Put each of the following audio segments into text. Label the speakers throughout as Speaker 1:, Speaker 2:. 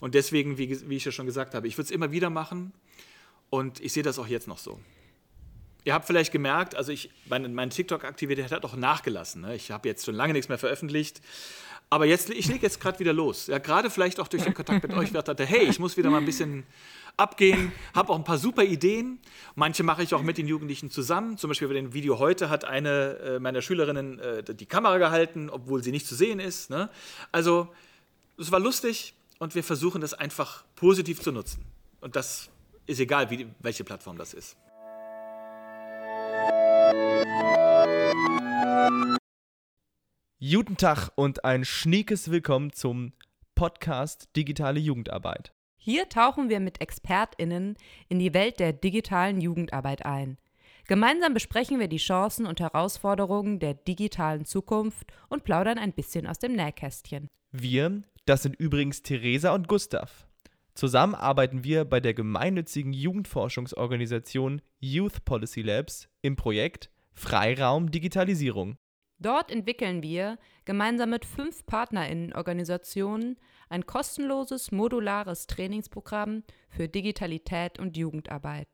Speaker 1: Und deswegen, wie, wie ich ja schon gesagt habe, ich würde es immer wieder machen und ich sehe das auch jetzt noch so. Ihr habt vielleicht gemerkt, also ich, meine, meine TikTok-Aktivität hat auch nachgelassen. Ne? Ich habe jetzt schon lange nichts mehr veröffentlicht. Aber jetzt, ich lege jetzt gerade wieder los. Ja, gerade vielleicht auch durch den Kontakt mit euch, dachte, hey, ich muss wieder mal ein bisschen abgehen, habe auch ein paar super Ideen. Manche mache ich auch mit den Jugendlichen zusammen. Zum Beispiel bei dem Video heute hat eine äh, meiner Schülerinnen äh, die Kamera gehalten, obwohl sie nicht zu sehen ist. Ne? Also es war lustig und wir versuchen das einfach positiv zu nutzen. Und das ist egal, wie, welche Plattform das ist.
Speaker 2: Guten Tag und ein schniekes Willkommen zum Podcast Digitale Jugendarbeit.
Speaker 3: Hier tauchen wir mit ExpertInnen in die Welt der digitalen Jugendarbeit ein. Gemeinsam besprechen wir die Chancen und Herausforderungen der digitalen Zukunft und plaudern ein bisschen aus dem Nähkästchen.
Speaker 2: Wir, das sind übrigens Theresa und Gustav. Zusammen arbeiten wir bei der gemeinnützigen Jugendforschungsorganisation Youth Policy Labs im Projekt Freiraum Digitalisierung.
Speaker 3: Dort entwickeln wir gemeinsam mit fünf PartnerInnen-Organisationen ein kostenloses, modulares Trainingsprogramm für Digitalität und Jugendarbeit.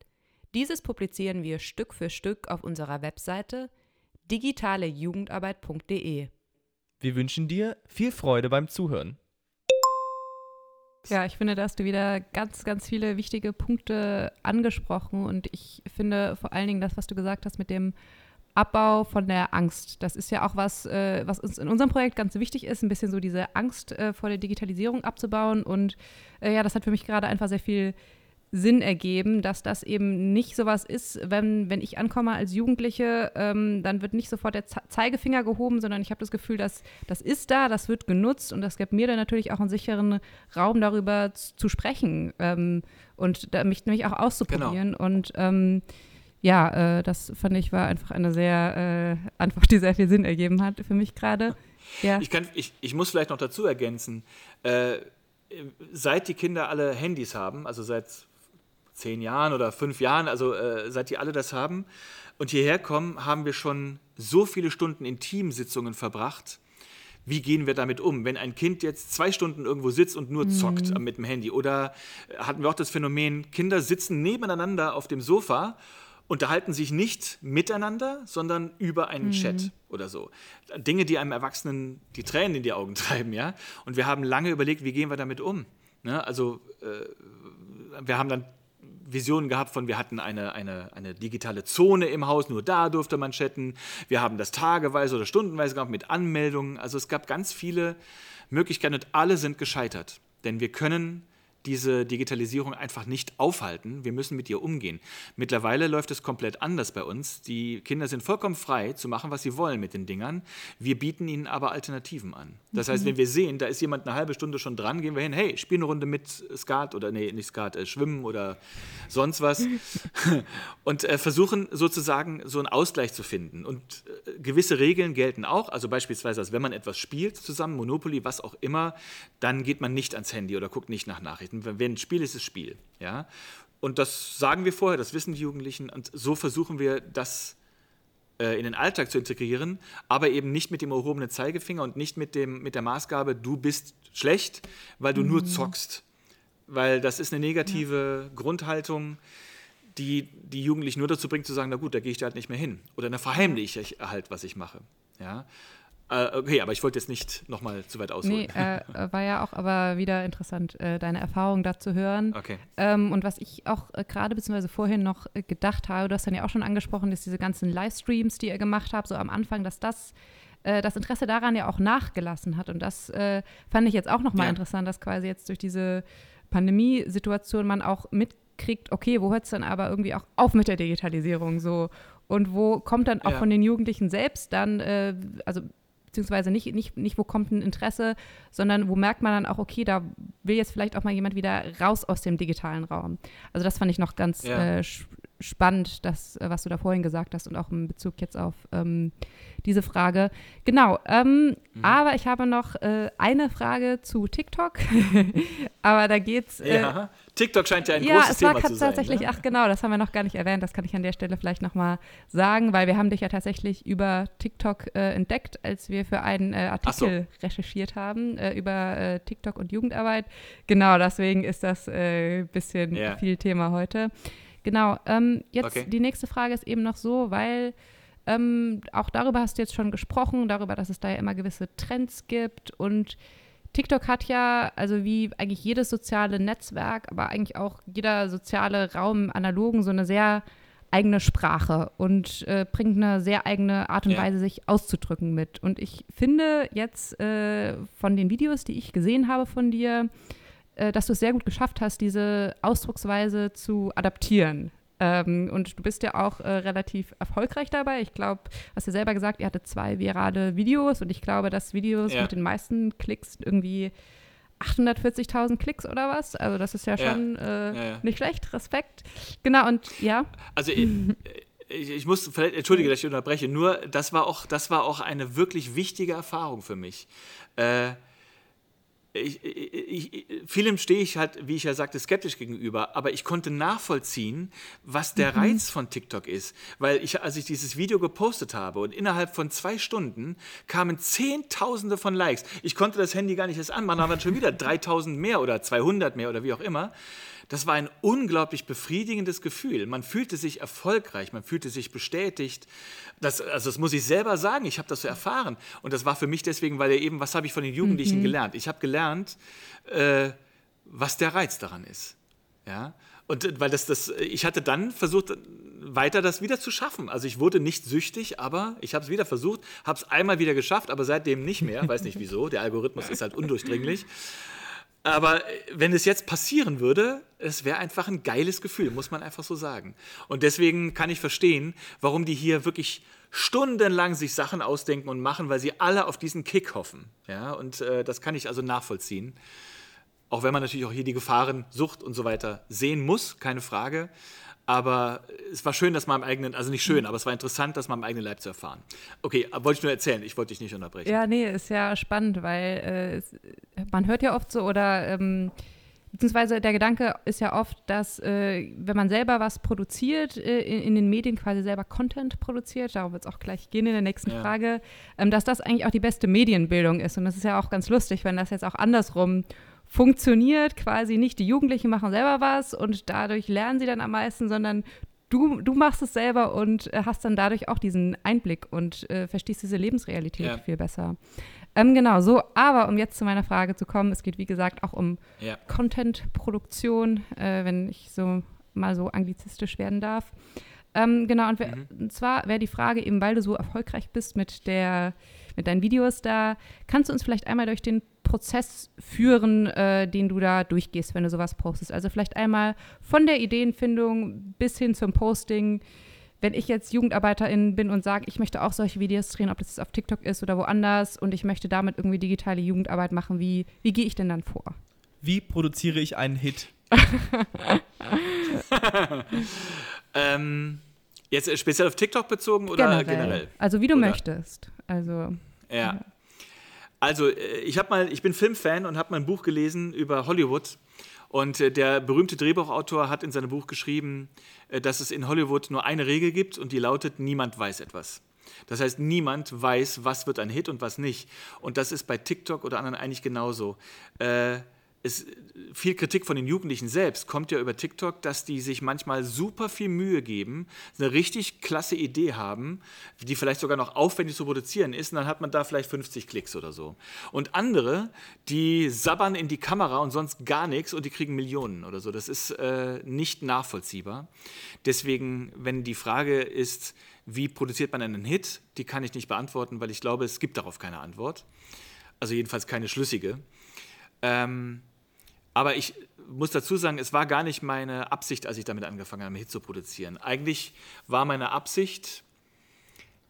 Speaker 3: Dieses publizieren wir Stück für Stück auf unserer Webseite digitalejugendarbeit.de.
Speaker 2: Wir wünschen dir viel Freude beim Zuhören.
Speaker 4: Ja, ich finde, da hast du wieder ganz, ganz viele wichtige Punkte angesprochen und ich finde vor allen Dingen das, was du gesagt hast mit dem Abbau von der Angst. Das ist ja auch was, äh, was uns in unserem Projekt ganz wichtig ist, ein bisschen so diese Angst äh, vor der Digitalisierung abzubauen. Und äh, ja, das hat für mich gerade einfach sehr viel Sinn ergeben, dass das eben nicht sowas ist, wenn, wenn ich ankomme als Jugendliche, ähm, dann wird nicht sofort der Zeigefinger gehoben, sondern ich habe das Gefühl, dass das ist da, das wird genutzt und das gibt mir dann natürlich auch einen sicheren Raum darüber zu sprechen ähm, und da, mich nämlich auch auszuprobieren. Genau. Und ähm, ja, äh, das fand ich war einfach eine sehr äh, Antwort, die sehr viel Sinn ergeben hat für mich gerade.
Speaker 1: Ja. Ich, ich, ich muss vielleicht noch dazu ergänzen, äh, seit die Kinder alle Handys haben, also seit zehn Jahren oder fünf Jahren, also äh, seit die alle das haben und hierher kommen, haben wir schon so viele Stunden in Teamsitzungen verbracht. Wie gehen wir damit um? Wenn ein Kind jetzt zwei Stunden irgendwo sitzt und nur zockt mhm. mit dem Handy oder hatten wir auch das Phänomen, Kinder sitzen nebeneinander auf dem Sofa unterhalten sich nicht miteinander, sondern über einen mhm. Chat oder so. Dinge, die einem Erwachsenen die Tränen in die Augen treiben, ja. Und wir haben lange überlegt, wie gehen wir damit um. Ne? Also äh, wir haben dann Visionen gehabt von, wir hatten eine, eine, eine digitale Zone im Haus, nur da durfte man chatten. Wir haben das tageweise oder stundenweise gehabt mit Anmeldungen. Also es gab ganz viele Möglichkeiten und alle sind gescheitert. Denn wir können diese Digitalisierung einfach nicht aufhalten. Wir müssen mit ihr umgehen. Mittlerweile läuft es komplett anders bei uns. Die Kinder sind vollkommen frei zu machen, was sie wollen mit den Dingern. Wir bieten ihnen aber Alternativen an. Das heißt, wenn wir sehen, da ist jemand eine halbe Stunde schon dran, gehen wir hin, hey, spiel eine Runde mit Skat oder nee, nicht Skat, äh, Schwimmen oder sonst was und äh, versuchen sozusagen so einen Ausgleich zu finden. Und äh, gewisse Regeln gelten auch. Also beispielsweise, dass wenn man etwas spielt zusammen, Monopoly, was auch immer, dann geht man nicht ans Handy oder guckt nicht nach Nachrichten. Wenn ein Spiel ist, ist es Spiel. Ja? Und das sagen wir vorher, das wissen die Jugendlichen. Und so versuchen wir, das äh, in den Alltag zu integrieren, aber eben nicht mit dem erhobenen Zeigefinger und nicht mit, dem, mit der Maßgabe, du bist schlecht, weil du mhm. nur zockst. Weil das ist eine negative ja. Grundhaltung, die die Jugendlichen nur dazu bringt, zu sagen, na gut, da gehe ich da halt nicht mehr hin. Oder dann verheimliche ich halt, was ich mache. Ja? Äh, okay, aber ich wollte jetzt nicht nochmal zu weit ausholen.
Speaker 4: Nee, äh, war ja auch aber wieder interessant, äh, deine Erfahrung da zu hören.
Speaker 1: Okay.
Speaker 4: Ähm, und was ich auch äh, gerade beziehungsweise vorhin noch äh, gedacht habe, du hast dann ja auch schon angesprochen, dass diese ganzen Livestreams, die ihr gemacht habt, so am Anfang, dass das äh, das Interesse daran ja auch nachgelassen hat. Und das fand ich jetzt auch nochmal ja. interessant, dass quasi jetzt durch diese Pandemiesituation man auch mitkriegt, okay, wo hört es dann aber irgendwie auch auf mit der Digitalisierung so? Und wo kommt dann auch ja. von den Jugendlichen selbst dann, äh, also beziehungsweise nicht, nicht, nicht, wo kommt ein Interesse, sondern wo merkt man dann auch, okay, da will jetzt vielleicht auch mal jemand wieder raus aus dem digitalen Raum. Also das fand ich noch ganz ja. äh, spannend, das, äh, was du da vorhin gesagt hast und auch in Bezug jetzt auf ähm, diese Frage. Genau, ähm, mhm. aber ich habe noch äh, eine Frage zu TikTok. aber da geht's.
Speaker 1: Äh, ja, TikTok scheint ja ein ja, großes Thema zu sein. Ja, es war
Speaker 4: tatsächlich, ne? ach genau, das haben wir noch gar nicht erwähnt. Das kann ich an der Stelle vielleicht nochmal sagen, weil wir haben dich ja tatsächlich über TikTok äh, entdeckt, als wir für einen äh, Artikel so. recherchiert haben äh, über TikTok und Jugendarbeit. Genau, deswegen ist das ein bisschen yeah. viel Thema heute. Genau, ähm, jetzt okay. die nächste Frage ist eben noch so, weil ähm, auch darüber hast du jetzt schon gesprochen, darüber, dass es da ja immer gewisse Trends gibt. Und TikTok hat ja, also wie eigentlich jedes soziale Netzwerk, aber eigentlich auch jeder soziale Raum im Analogen, so eine sehr eigene Sprache und äh, bringt eine sehr eigene Art und ja. Weise, sich auszudrücken mit. Und ich finde jetzt äh, von den Videos, die ich gesehen habe von dir, äh, dass du es sehr gut geschafft hast, diese Ausdrucksweise zu adaptieren. Ähm, und du bist ja auch äh, relativ erfolgreich dabei. Ich glaube, hast du selber gesagt, ihr hattet zwei virale Videos und ich glaube, dass Videos ja. mit den meisten Klicks irgendwie 840.000 Klicks oder was. Also das ist ja schon ja. Äh, ja, nicht schlecht. Respekt. Genau, und ja.
Speaker 1: Also ich, ich, muss, vielleicht, entschuldige, dass ich unterbreche, nur das war auch, das war auch eine wirklich wichtige Erfahrung für mich. Äh, ich, ich, ich, vielem stehe ich halt, wie ich ja sagte, skeptisch gegenüber, aber ich konnte nachvollziehen, was der mhm. Reiz von TikTok ist. Weil ich, als ich dieses Video gepostet habe und innerhalb von zwei Stunden kamen Zehntausende von Likes. Ich konnte das Handy gar nicht erst anmachen, dann waren schon wieder 3000 mehr oder 200 mehr oder wie auch immer. Das war ein unglaublich befriedigendes Gefühl. Man fühlte sich erfolgreich, man fühlte sich bestätigt. Das, also das muss ich selber sagen, ich habe das so erfahren. Und das war für mich deswegen, weil ja eben, was habe ich von den Jugendlichen mhm. gelernt? Ich habe gelernt, äh, was der Reiz daran ist. Ja? Und äh, weil das, das, ich hatte dann versucht, weiter das wieder zu schaffen. Also ich wurde nicht süchtig, aber ich habe es wieder versucht, habe es einmal wieder geschafft, aber seitdem nicht mehr. Weiß nicht wieso. Der Algorithmus ist halt undurchdringlich. Aber äh, wenn es jetzt passieren würde, es wäre einfach ein geiles Gefühl, muss man einfach so sagen. Und deswegen kann ich verstehen, warum die hier wirklich stundenlang sich Sachen ausdenken und machen, weil sie alle auf diesen Kick hoffen. Ja, und äh, das kann ich also nachvollziehen. Auch wenn man natürlich auch hier die Gefahren, Sucht und so weiter sehen muss, keine Frage. Aber es war schön, dass man am eigenen, also nicht schön, mhm. aber es war interessant, das mal am eigenen Leib zu erfahren. Okay, wollte ich nur erzählen, ich wollte dich nicht unterbrechen.
Speaker 4: Ja, nee, ist ja spannend, weil äh, man hört ja oft so oder ähm, beziehungsweise der Gedanke ist ja oft, dass äh, wenn man selber was produziert, äh, in, in, den Medien quasi selber Content produziert, darum wird es auch gleich gehen in der nächsten ja. Frage, ähm, dass das eigentlich auch die beste Medienbildung ist. Und das ist ja auch ganz lustig, wenn das jetzt auch andersrum funktioniert quasi nicht. Die Jugendlichen machen selber was und dadurch lernen sie dann am meisten, sondern du, du machst es selber und äh, hast dann dadurch auch diesen Einblick und äh, verstehst diese Lebensrealität ja. viel besser. Ähm, genau, so, aber um jetzt zu meiner Frage zu kommen, es geht wie gesagt auch um ja. Content-Produktion, äh, wenn ich so mal so anglizistisch werden darf. Ähm, genau, und, mhm. und zwar wäre die Frage eben, weil du so erfolgreich bist mit der mit deinen Videos da. Kannst du uns vielleicht einmal durch den Prozess führen, äh, den du da durchgehst, wenn du sowas postest? Also vielleicht einmal von der Ideenfindung bis hin zum Posting. Wenn ich jetzt Jugendarbeiterin bin und sage, ich möchte auch solche Videos drehen, ob das jetzt auf TikTok ist oder woanders und ich möchte damit irgendwie digitale Jugendarbeit machen, wie, wie gehe ich denn dann vor?
Speaker 2: Wie produziere ich einen Hit?
Speaker 1: ähm, jetzt speziell auf TikTok bezogen oder generell? generell?
Speaker 4: Also wie du oder? möchtest. Also.
Speaker 1: Ja. ja. Also, äh, ich habe mal, ich bin Filmfan und habe mal ein Buch gelesen über Hollywood. Und äh, der berühmte Drehbuchautor hat in seinem Buch geschrieben, äh, dass es in Hollywood nur eine Regel gibt und die lautet: Niemand weiß etwas. Das heißt, niemand weiß, was wird ein Hit und was nicht. Und das ist bei TikTok oder anderen eigentlich genauso. Äh, es, viel Kritik von den Jugendlichen selbst kommt ja über TikTok, dass die sich manchmal super viel Mühe geben, eine richtig klasse Idee haben, die vielleicht sogar noch aufwendig zu produzieren ist, und dann hat man da vielleicht 50 Klicks oder so. Und andere, die sabbern in die Kamera und sonst gar nichts und die kriegen Millionen oder so. Das ist äh, nicht nachvollziehbar. Deswegen, wenn die Frage ist, wie produziert man einen Hit, die kann ich nicht beantworten, weil ich glaube, es gibt darauf keine Antwort. Also jedenfalls keine schlüssige. Ähm, aber ich muss dazu sagen, es war gar nicht meine Absicht, als ich damit angefangen habe, Hit zu produzieren. Eigentlich war meine Absicht,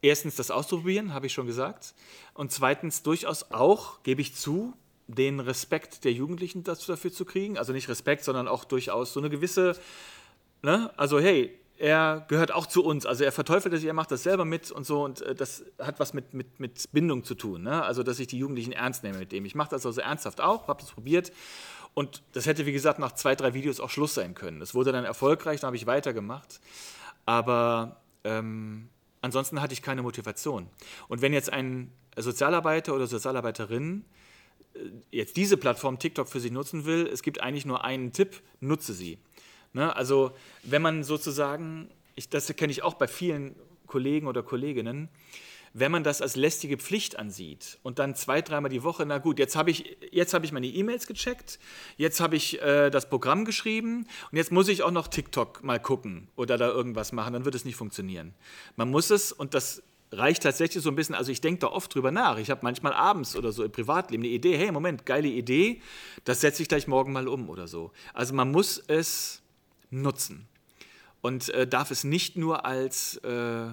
Speaker 1: erstens das auszuprobieren, habe ich schon gesagt, und zweitens durchaus auch, gebe ich zu, den Respekt der Jugendlichen dafür zu kriegen. Also nicht Respekt, sondern auch durchaus so eine gewisse, ne? also hey, er gehört auch zu uns. Also er verteufelt das, er macht das selber mit und so und äh, das hat was mit, mit, mit Bindung zu tun. Ne? Also dass ich die Jugendlichen ernst nehme mit dem. Ich mache das also ernsthaft auch, habe das probiert und das hätte, wie gesagt, nach zwei, drei Videos auch Schluss sein können. Das wurde dann erfolgreich, dann habe ich weitergemacht. Aber ähm, ansonsten hatte ich keine Motivation. Und wenn jetzt ein Sozialarbeiter oder Sozialarbeiterin äh, jetzt diese Plattform TikTok für sich nutzen will, es gibt eigentlich nur einen Tipp, nutze sie. Ne? Also wenn man sozusagen, ich, das kenne ich auch bei vielen Kollegen oder Kolleginnen, wenn man das als lästige Pflicht ansieht und dann zwei, dreimal die Woche, na gut, jetzt habe ich, hab ich meine E-Mails gecheckt, jetzt habe ich äh, das Programm geschrieben und jetzt muss ich auch noch TikTok mal gucken oder da irgendwas machen, dann wird es nicht funktionieren. Man muss es, und das reicht tatsächlich so ein bisschen, also ich denke da oft drüber nach. Ich habe manchmal abends oder so im Privatleben eine Idee, hey, Moment, geile Idee, das setze ich gleich morgen mal um oder so. Also man muss es nutzen und äh, darf es nicht nur als äh,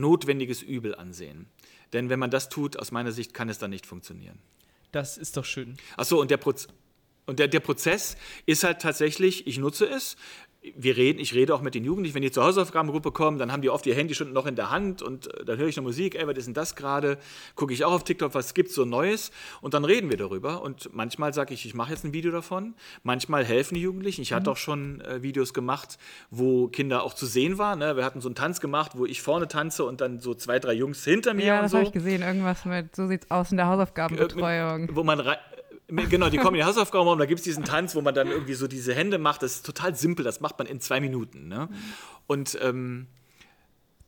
Speaker 1: notwendiges Übel ansehen. Denn wenn man das tut, aus meiner Sicht kann es dann nicht funktionieren.
Speaker 2: Das ist doch schön.
Speaker 1: Achso, und der Prozess. Und der, der Prozess ist halt tatsächlich, ich nutze es, wir reden, ich rede auch mit den Jugendlichen, wenn die zur Hausaufgabengruppe kommen, dann haben die oft ihr Handy schon noch in der Hand und äh, dann höre ich eine Musik, ey, was ist denn das gerade? Gucke ich auch auf TikTok, was gibt es so Neues? Und dann reden wir darüber. Und manchmal sage ich, ich mache jetzt ein Video davon. Manchmal helfen die Jugendlichen. Ich mhm. hatte auch schon äh, Videos gemacht, wo Kinder auch zu sehen waren. Ne? Wir hatten so einen Tanz gemacht, wo ich vorne tanze und dann so zwei, drei Jungs hinter mir.
Speaker 4: Ja, das
Speaker 1: so.
Speaker 4: habe ich gesehen. Irgendwas mit, so sieht's aus in der Hausaufgabenbetreuung.
Speaker 1: Wo man Genau, die kommen in den Hausaufgabenraum, da gibt es diesen Tanz, wo man dann irgendwie so diese Hände macht. Das ist total simpel, das macht man in zwei Minuten. Ne? Und ähm,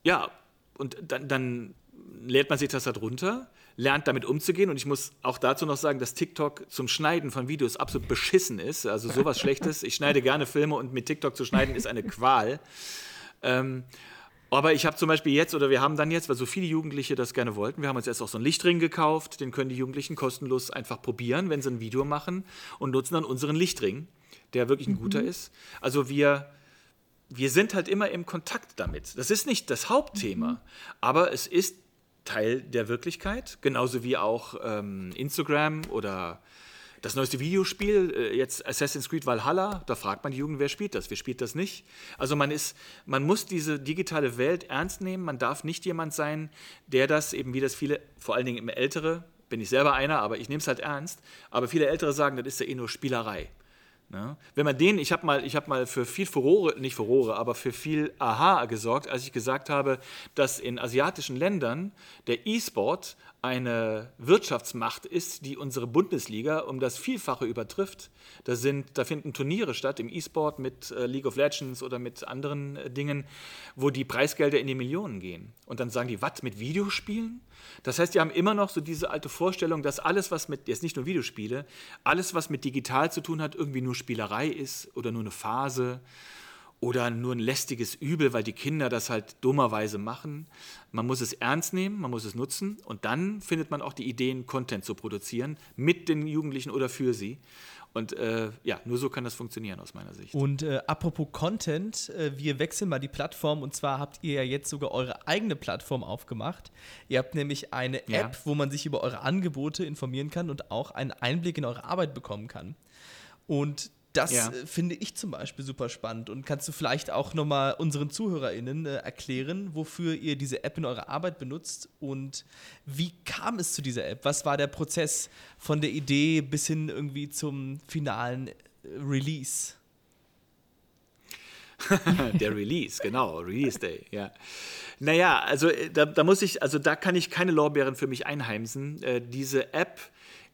Speaker 1: ja, und dann, dann lädt man sich das halt runter, lernt damit umzugehen. Und ich muss auch dazu noch sagen, dass TikTok zum Schneiden von Videos absolut beschissen ist. Also sowas Schlechtes. Ich schneide gerne Filme und mit TikTok zu schneiden ist eine Qual. Ähm, aber ich habe zum Beispiel jetzt, oder wir haben dann jetzt, weil so viele Jugendliche das gerne wollten, wir haben uns jetzt auch so einen Lichtring gekauft, den können die Jugendlichen kostenlos einfach probieren, wenn sie ein Video machen und nutzen dann unseren Lichtring, der wirklich ein mhm. guter ist. Also wir, wir sind halt immer im Kontakt damit. Das ist nicht das Hauptthema, mhm. aber es ist Teil der Wirklichkeit, genauso wie auch ähm, Instagram oder das neueste Videospiel, äh, jetzt Assassin's Creed Valhalla, da fragt man die Jugend, wer spielt das? Wer spielt das nicht? Also man ist, man muss diese digitale Welt ernst nehmen. Man darf nicht jemand sein, der das eben wie das viele, vor allen Dingen im Ältere, bin ich selber einer, aber ich nehme es halt ernst. Aber viele Ältere sagen, das ist ja eh nur Spielerei. Ne? Wenn man den, ich habe mal, hab mal für viel Furore, nicht Furore, aber für viel Aha gesorgt, als ich gesagt habe, dass in asiatischen Ländern der E-Sport eine Wirtschaftsmacht ist, die unsere Bundesliga um das Vielfache übertrifft. Da, sind, da finden Turniere statt im E-Sport mit äh, League of Legends oder mit anderen äh, Dingen, wo die Preisgelder in die Millionen gehen. Und dann sagen die, was, mit Videospielen? Das heißt, die haben immer noch so diese alte Vorstellung, dass alles, was mit, jetzt nicht nur Videospiele, alles, was mit digital zu tun hat, irgendwie nur Spielerei ist oder nur eine Phase oder nur ein lästiges Übel, weil die Kinder das halt dummerweise machen. Man muss es ernst nehmen, man muss es nutzen und dann findet man auch die Ideen, Content zu produzieren mit den Jugendlichen oder für sie. Und äh, ja, nur so kann das funktionieren aus meiner Sicht.
Speaker 2: Und äh, apropos Content, äh, wir wechseln mal die Plattform und zwar habt ihr ja jetzt sogar eure eigene Plattform aufgemacht. Ihr habt nämlich eine App, ja. wo man sich über eure Angebote informieren kann und auch einen Einblick in eure Arbeit bekommen kann. Und das ja. Äh, finde ich zum Beispiel super spannend. Und kannst du vielleicht auch nochmal unseren ZuhörerInnen äh, erklären, wofür ihr diese App in eurer Arbeit benutzt und wie kam es zu dieser App? Was war der Prozess von der Idee bis hin irgendwie zum finalen äh, Release?
Speaker 1: der Release, genau, Release Day, ja. Naja, also äh, da, da, muss ich, also da kann ich keine Lorbeeren für mich einheimsen. Äh, diese App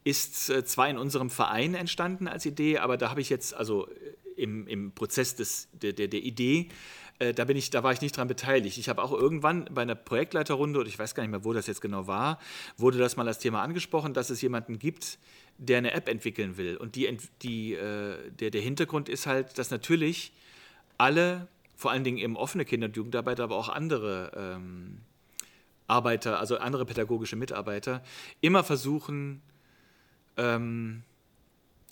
Speaker 1: ist äh, zwar in unserem Verein entstanden als Idee, aber da habe ich jetzt, also äh, im, im Prozess des, der, der, der Idee, äh, da, bin ich, da war ich nicht dran beteiligt. Ich habe auch irgendwann bei einer Projektleiterrunde, oder ich weiß gar nicht mehr, wo das jetzt genau war, wurde das mal als Thema angesprochen, dass es jemanden gibt, der eine App entwickeln will. Und die, die, der, der Hintergrund ist halt, dass natürlich alle, vor allen Dingen eben offene Kinder- und Jugendarbeit, aber auch andere ähm, Arbeiter, also andere pädagogische Mitarbeiter, immer versuchen, ähm,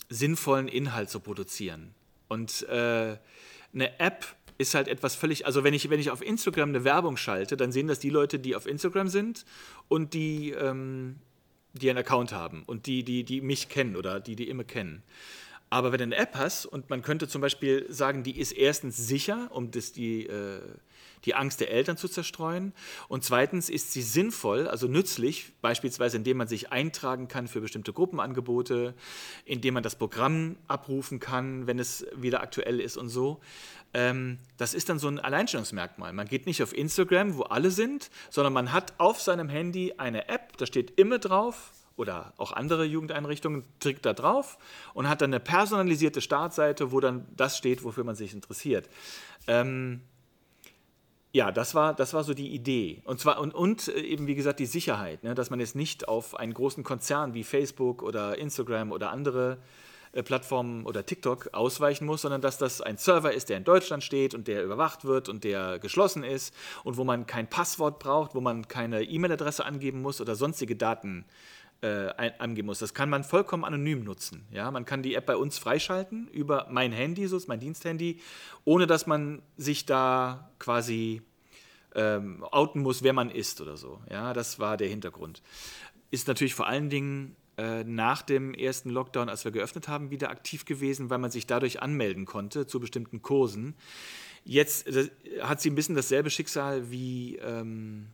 Speaker 1: sinnvollen Inhalt zu produzieren. Und äh, eine App ist halt etwas völlig, also wenn ich, wenn ich auf Instagram eine Werbung schalte, dann sehen das die Leute, die auf Instagram sind und die, ähm, die einen Account haben und die, die, die mich kennen oder die, die immer kennen. Aber wenn du eine App hast und man könnte zum Beispiel sagen, die ist erstens sicher, um das, die, äh, die Angst der Eltern zu zerstreuen. Und zweitens ist sie sinnvoll, also nützlich, beispielsweise indem man sich eintragen kann für bestimmte Gruppenangebote, indem man das Programm abrufen kann, wenn es wieder aktuell ist und so. Ähm, das ist dann so ein Alleinstellungsmerkmal. Man geht nicht auf Instagram, wo alle sind, sondern man hat auf seinem Handy eine App, da steht immer drauf, oder auch andere Jugendeinrichtungen drückt da drauf und hat dann eine personalisierte Startseite, wo dann das steht, wofür man sich interessiert. Ähm, ja, das war, das war so die Idee. Und zwar und, und äh, eben, wie gesagt, die Sicherheit, ne, dass man jetzt nicht auf einen großen Konzern wie Facebook oder Instagram oder andere äh, Plattformen oder TikTok ausweichen muss, sondern dass das ein Server ist, der in Deutschland steht und der überwacht wird und der geschlossen ist und wo man kein Passwort braucht, wo man keine E-Mail-Adresse angeben muss oder sonstige Daten äh, angeben muss. Das kann man vollkommen anonym nutzen. Ja? Man kann die App bei uns freischalten über mein Handy, so ist mein Diensthandy, ohne dass man sich da quasi ähm, outen muss, wer man ist oder so. Ja, das war der Hintergrund. Ist natürlich vor allen Dingen äh, nach dem ersten Lockdown, als wir geöffnet haben, wieder aktiv gewesen, weil man sich dadurch anmelden konnte zu bestimmten Kursen. Jetzt hat sie ein bisschen dasselbe Schicksal wie, ähm,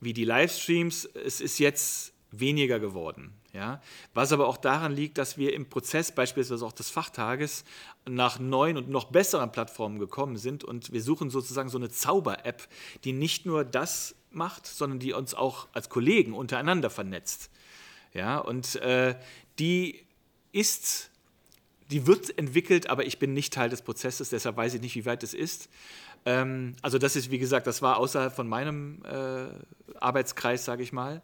Speaker 1: wie die Livestreams. Es ist jetzt weniger geworden. Ja? Was aber auch daran liegt, dass wir im Prozess beispielsweise auch des Fachtages nach neuen und noch besseren Plattformen gekommen sind und wir suchen sozusagen so eine Zauber-App, die nicht nur das macht, sondern die uns auch als Kollegen untereinander vernetzt. Ja? Und äh, die ist die wird entwickelt, aber ich bin nicht Teil des Prozesses, deshalb weiß ich nicht, wie weit es ist. Ähm, also das ist, wie gesagt, das war außerhalb von meinem äh, Arbeitskreis, sage ich mal.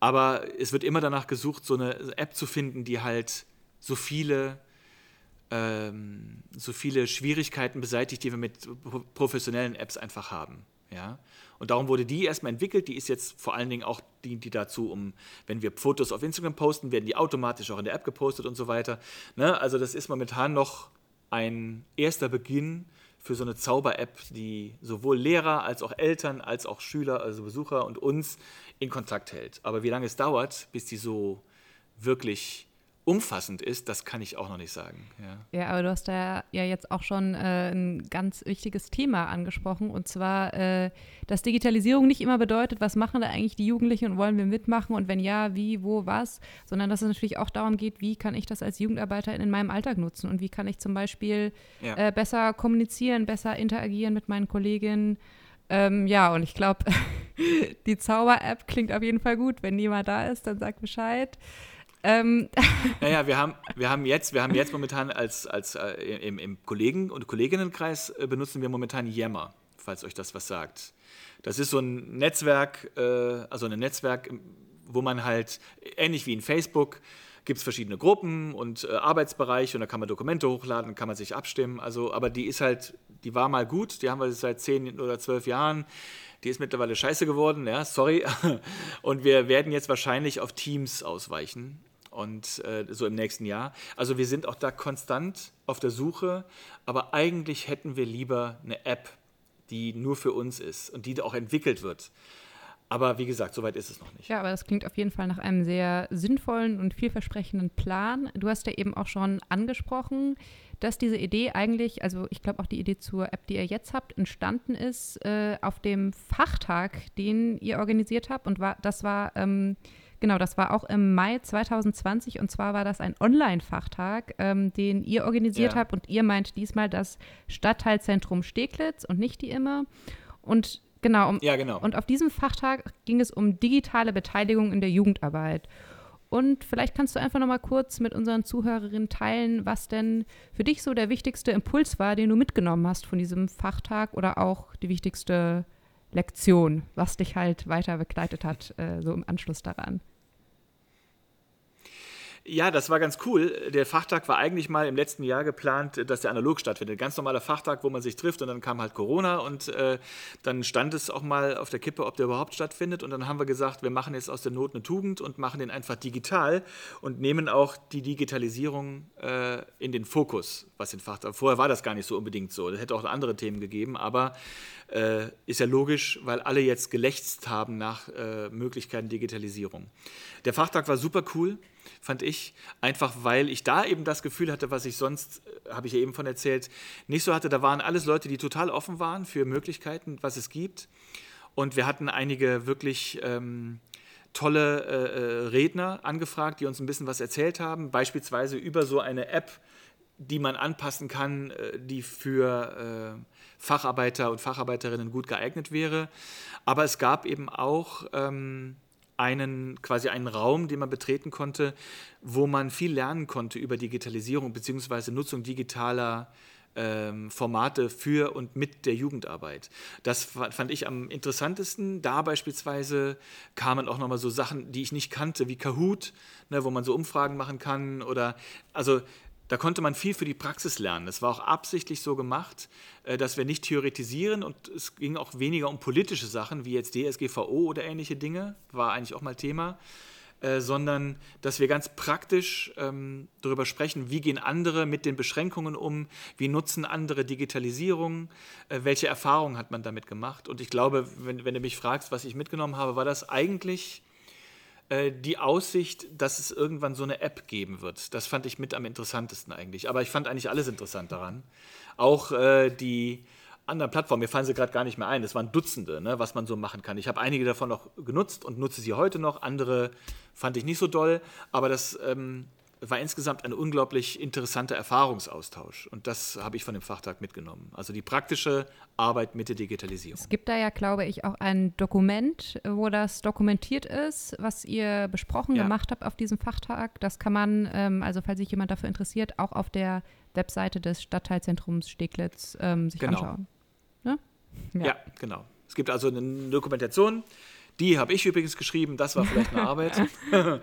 Speaker 1: Aber es wird immer danach gesucht, so eine App zu finden, die halt so viele, ähm, so viele Schwierigkeiten beseitigt, die wir mit professionellen Apps einfach haben. Ja? Und darum wurde die erstmal entwickelt. Die ist jetzt vor allen Dingen auch die, die dazu, um, wenn wir Fotos auf Instagram posten, werden die automatisch auch in der App gepostet und so weiter. Ne? Also das ist momentan noch ein erster Beginn für so eine Zauber-App, die sowohl Lehrer als auch Eltern als auch Schüler, also Besucher und uns in Kontakt hält. Aber wie lange es dauert, bis die so wirklich umfassend ist, das kann ich auch noch nicht sagen.
Speaker 4: Ja, ja aber du hast da ja jetzt auch schon äh, ein ganz wichtiges Thema angesprochen und zwar, äh, dass Digitalisierung nicht immer bedeutet, was machen da eigentlich die Jugendlichen und wollen wir mitmachen und wenn ja, wie, wo, was, sondern dass es natürlich auch darum geht, wie kann ich das als Jugendarbeiter in meinem Alltag nutzen und wie kann ich zum Beispiel ja. äh, besser kommunizieren, besser interagieren mit meinen Kolleginnen. Ähm, ja, und ich glaube, die Zauber-App klingt auf jeden Fall gut. Wenn jemand da ist, dann sag Bescheid.
Speaker 1: Ähm. Naja, wir haben, wir haben jetzt, wir haben jetzt momentan als, als äh, im, im Kollegen- und Kolleginnenkreis äh, benutzen wir momentan Yammer, falls euch das was sagt. Das ist so ein Netzwerk, äh, also ein Netzwerk, wo man halt, ähnlich wie in Facebook, gibt es verschiedene Gruppen und äh, Arbeitsbereiche und da kann man Dokumente hochladen, kann man sich abstimmen. Also, aber die ist halt, die war mal gut, die haben wir seit zehn oder zwölf Jahren. Die ist mittlerweile scheiße geworden, ja, sorry. Und wir werden jetzt wahrscheinlich auf Teams ausweichen und äh, so im nächsten Jahr. Also wir sind auch da konstant auf der Suche, aber eigentlich hätten wir lieber eine App, die nur für uns ist und die auch entwickelt wird. Aber wie gesagt, soweit ist es noch nicht.
Speaker 4: Ja, aber das klingt auf jeden Fall nach einem sehr sinnvollen und vielversprechenden Plan. Du hast ja eben auch schon angesprochen, dass diese Idee eigentlich, also ich glaube auch die Idee zur App, die ihr jetzt habt, entstanden ist äh, auf dem Fachtag, den ihr organisiert habt. Und war, das war ähm, Genau, das war auch im Mai 2020 und zwar war das ein Online-Fachtag, ähm, den ihr organisiert ja. habt und ihr meint diesmal das Stadtteilzentrum Steglitz und nicht die immer. Und genau, um,
Speaker 1: ja, genau.
Speaker 4: Und auf diesem Fachtag ging es um digitale Beteiligung in der Jugendarbeit. Und vielleicht kannst du einfach noch mal kurz mit unseren Zuhörerinnen teilen, was denn für dich so der wichtigste Impuls war, den du mitgenommen hast von diesem Fachtag oder auch die wichtigste Lektion, was dich halt weiter begleitet hat, äh, so im Anschluss daran.
Speaker 1: Ja, das war ganz cool. Der Fachtag war eigentlich mal im letzten Jahr geplant, dass der analog stattfindet. Ganz normaler Fachtag, wo man sich trifft und dann kam halt Corona und äh, dann stand es auch mal auf der Kippe, ob der überhaupt stattfindet. Und dann haben wir gesagt, wir machen jetzt aus der Not eine Tugend und machen den einfach digital und nehmen auch die Digitalisierung äh, in den Fokus was den Fachtag. Vorher war das gar nicht so unbedingt so. Es hätte auch andere Themen gegeben, aber äh, ist ja logisch, weil alle jetzt gelächzt haben nach äh, Möglichkeiten Digitalisierung. Der Fachtag war super cool, fand ich, einfach weil ich da eben das Gefühl hatte, was ich sonst, äh, habe ich ja eben von erzählt, nicht so hatte. Da waren alles Leute, die total offen waren für Möglichkeiten, was es gibt. Und wir hatten einige wirklich ähm, tolle äh, äh, Redner angefragt, die uns ein bisschen was erzählt haben, beispielsweise über so eine App, die man anpassen kann, äh, die für äh, Facharbeiter und Facharbeiterinnen gut geeignet wäre. Aber es gab eben auch ähm, einen quasi einen Raum, den man betreten konnte, wo man viel lernen konnte über Digitalisierung bzw. Nutzung digitaler äh, ähm, Formate für und mit der Jugendarbeit. Das fand ich am interessantesten. Da beispielsweise kamen auch nochmal so Sachen, die ich nicht kannte, wie Kahoot, ne, wo man so Umfragen machen kann oder also da konnte man viel für die Praxis lernen. Das war auch absichtlich so gemacht, äh, dass wir nicht theoretisieren und es ging auch weniger um politische Sachen wie jetzt DSGVO oder ähnliche Dinge, war eigentlich auch mal Thema, äh, sondern dass wir ganz praktisch ähm, darüber sprechen, wie gehen andere mit den Beschränkungen um, wie nutzen andere Digitalisierung, äh, welche Erfahrungen hat man damit gemacht. Und ich glaube, wenn, wenn du mich fragst, was ich mitgenommen habe, war das eigentlich äh, die Aussicht, dass es irgendwann so eine App geben wird. Das fand ich mit am interessantesten eigentlich. Aber ich fand eigentlich alles interessant daran. Auch äh, die anderen Plattformen, mir fallen sie gerade gar nicht mehr ein, es waren Dutzende, ne, was man so machen kann. Ich habe einige davon noch genutzt und nutze sie heute noch, andere fand ich nicht so doll, aber das ähm, war insgesamt ein unglaublich interessanter Erfahrungsaustausch und das habe ich von dem Fachtag mitgenommen. Also die praktische Arbeit mit der Digitalisierung.
Speaker 4: Es gibt da ja, glaube ich, auch ein Dokument, wo das dokumentiert ist, was ihr besprochen ja. gemacht habt auf diesem Fachtag. Das kann man, ähm, also falls sich jemand dafür interessiert, auch auf der Webseite des Stadtteilzentrums Steglitz ähm, sich genau. anschauen.
Speaker 1: Ne? Ja. ja, genau. Es gibt also eine Dokumentation, die habe ich übrigens geschrieben, das war vielleicht eine Arbeit.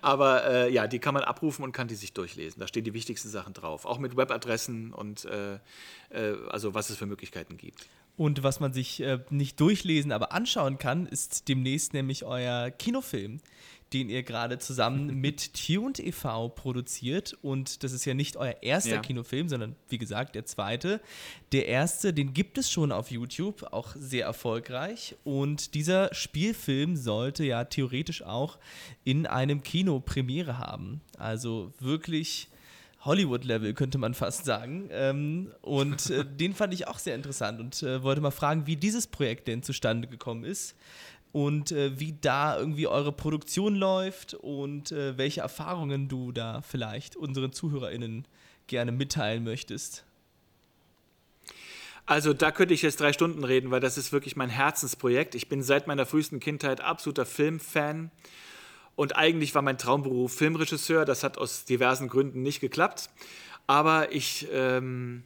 Speaker 1: Aber äh, ja, die kann man abrufen und kann die sich durchlesen. Da stehen die wichtigsten Sachen drauf. Auch mit Webadressen und äh, äh, also was es für Möglichkeiten gibt.
Speaker 2: Und was man sich äh, nicht durchlesen, aber anschauen kann, ist demnächst nämlich euer Kinofilm den ihr gerade zusammen mit Tuned e.V. produziert. Und das ist ja nicht euer erster ja. Kinofilm, sondern wie gesagt der zweite. Der erste, den gibt es schon auf YouTube, auch sehr erfolgreich. Und dieser Spielfilm sollte ja theoretisch auch in einem Kino Premiere haben. Also wirklich. Hollywood-Level, könnte man fast sagen. Ähm, und äh, den fand ich auch sehr interessant und äh, wollte mal fragen, wie dieses Projekt denn zustande gekommen ist und äh, wie da irgendwie eure Produktion läuft und äh, welche Erfahrungen du da vielleicht unseren ZuhörerInnen gerne mitteilen möchtest.
Speaker 1: Also da könnte ich jetzt drei Stunden reden, weil das ist wirklich mein Herzensprojekt. Ich bin seit meiner frühesten Kindheit absoluter Filmfan und eigentlich war mein Traumberuf Filmregisseur. Das hat aus diversen Gründen nicht geklappt. Aber ich ähm,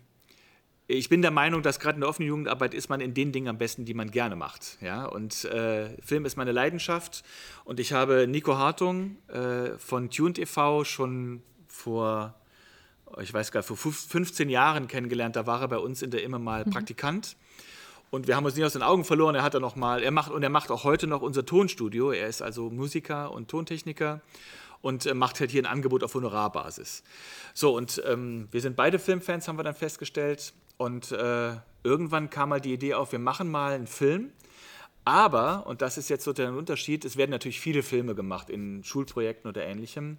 Speaker 1: ich bin der Meinung, dass gerade in der offenen Jugendarbeit ist man in den Dingen am besten, die man gerne macht. Ja? Und äh, Film ist meine Leidenschaft. Und ich habe Nico Hartung äh, von Tuned e.V. schon vor, ich weiß gar nicht, vor 15 Jahren kennengelernt. Da war er bei uns in der immer mal mhm. Praktikant. Und wir haben uns nie aus den Augen verloren. Er hat dann noch mal, er macht und er macht auch heute noch unser Tonstudio. Er ist also Musiker und Tontechniker und äh, macht halt hier ein Angebot auf Honorarbasis. So, und ähm, wir sind beide Filmfans, haben wir dann festgestellt. Und äh, irgendwann kam mal die Idee auf, wir machen mal einen Film. Aber, und das ist jetzt so der Unterschied, es werden natürlich viele Filme gemacht in Schulprojekten oder ähnlichem.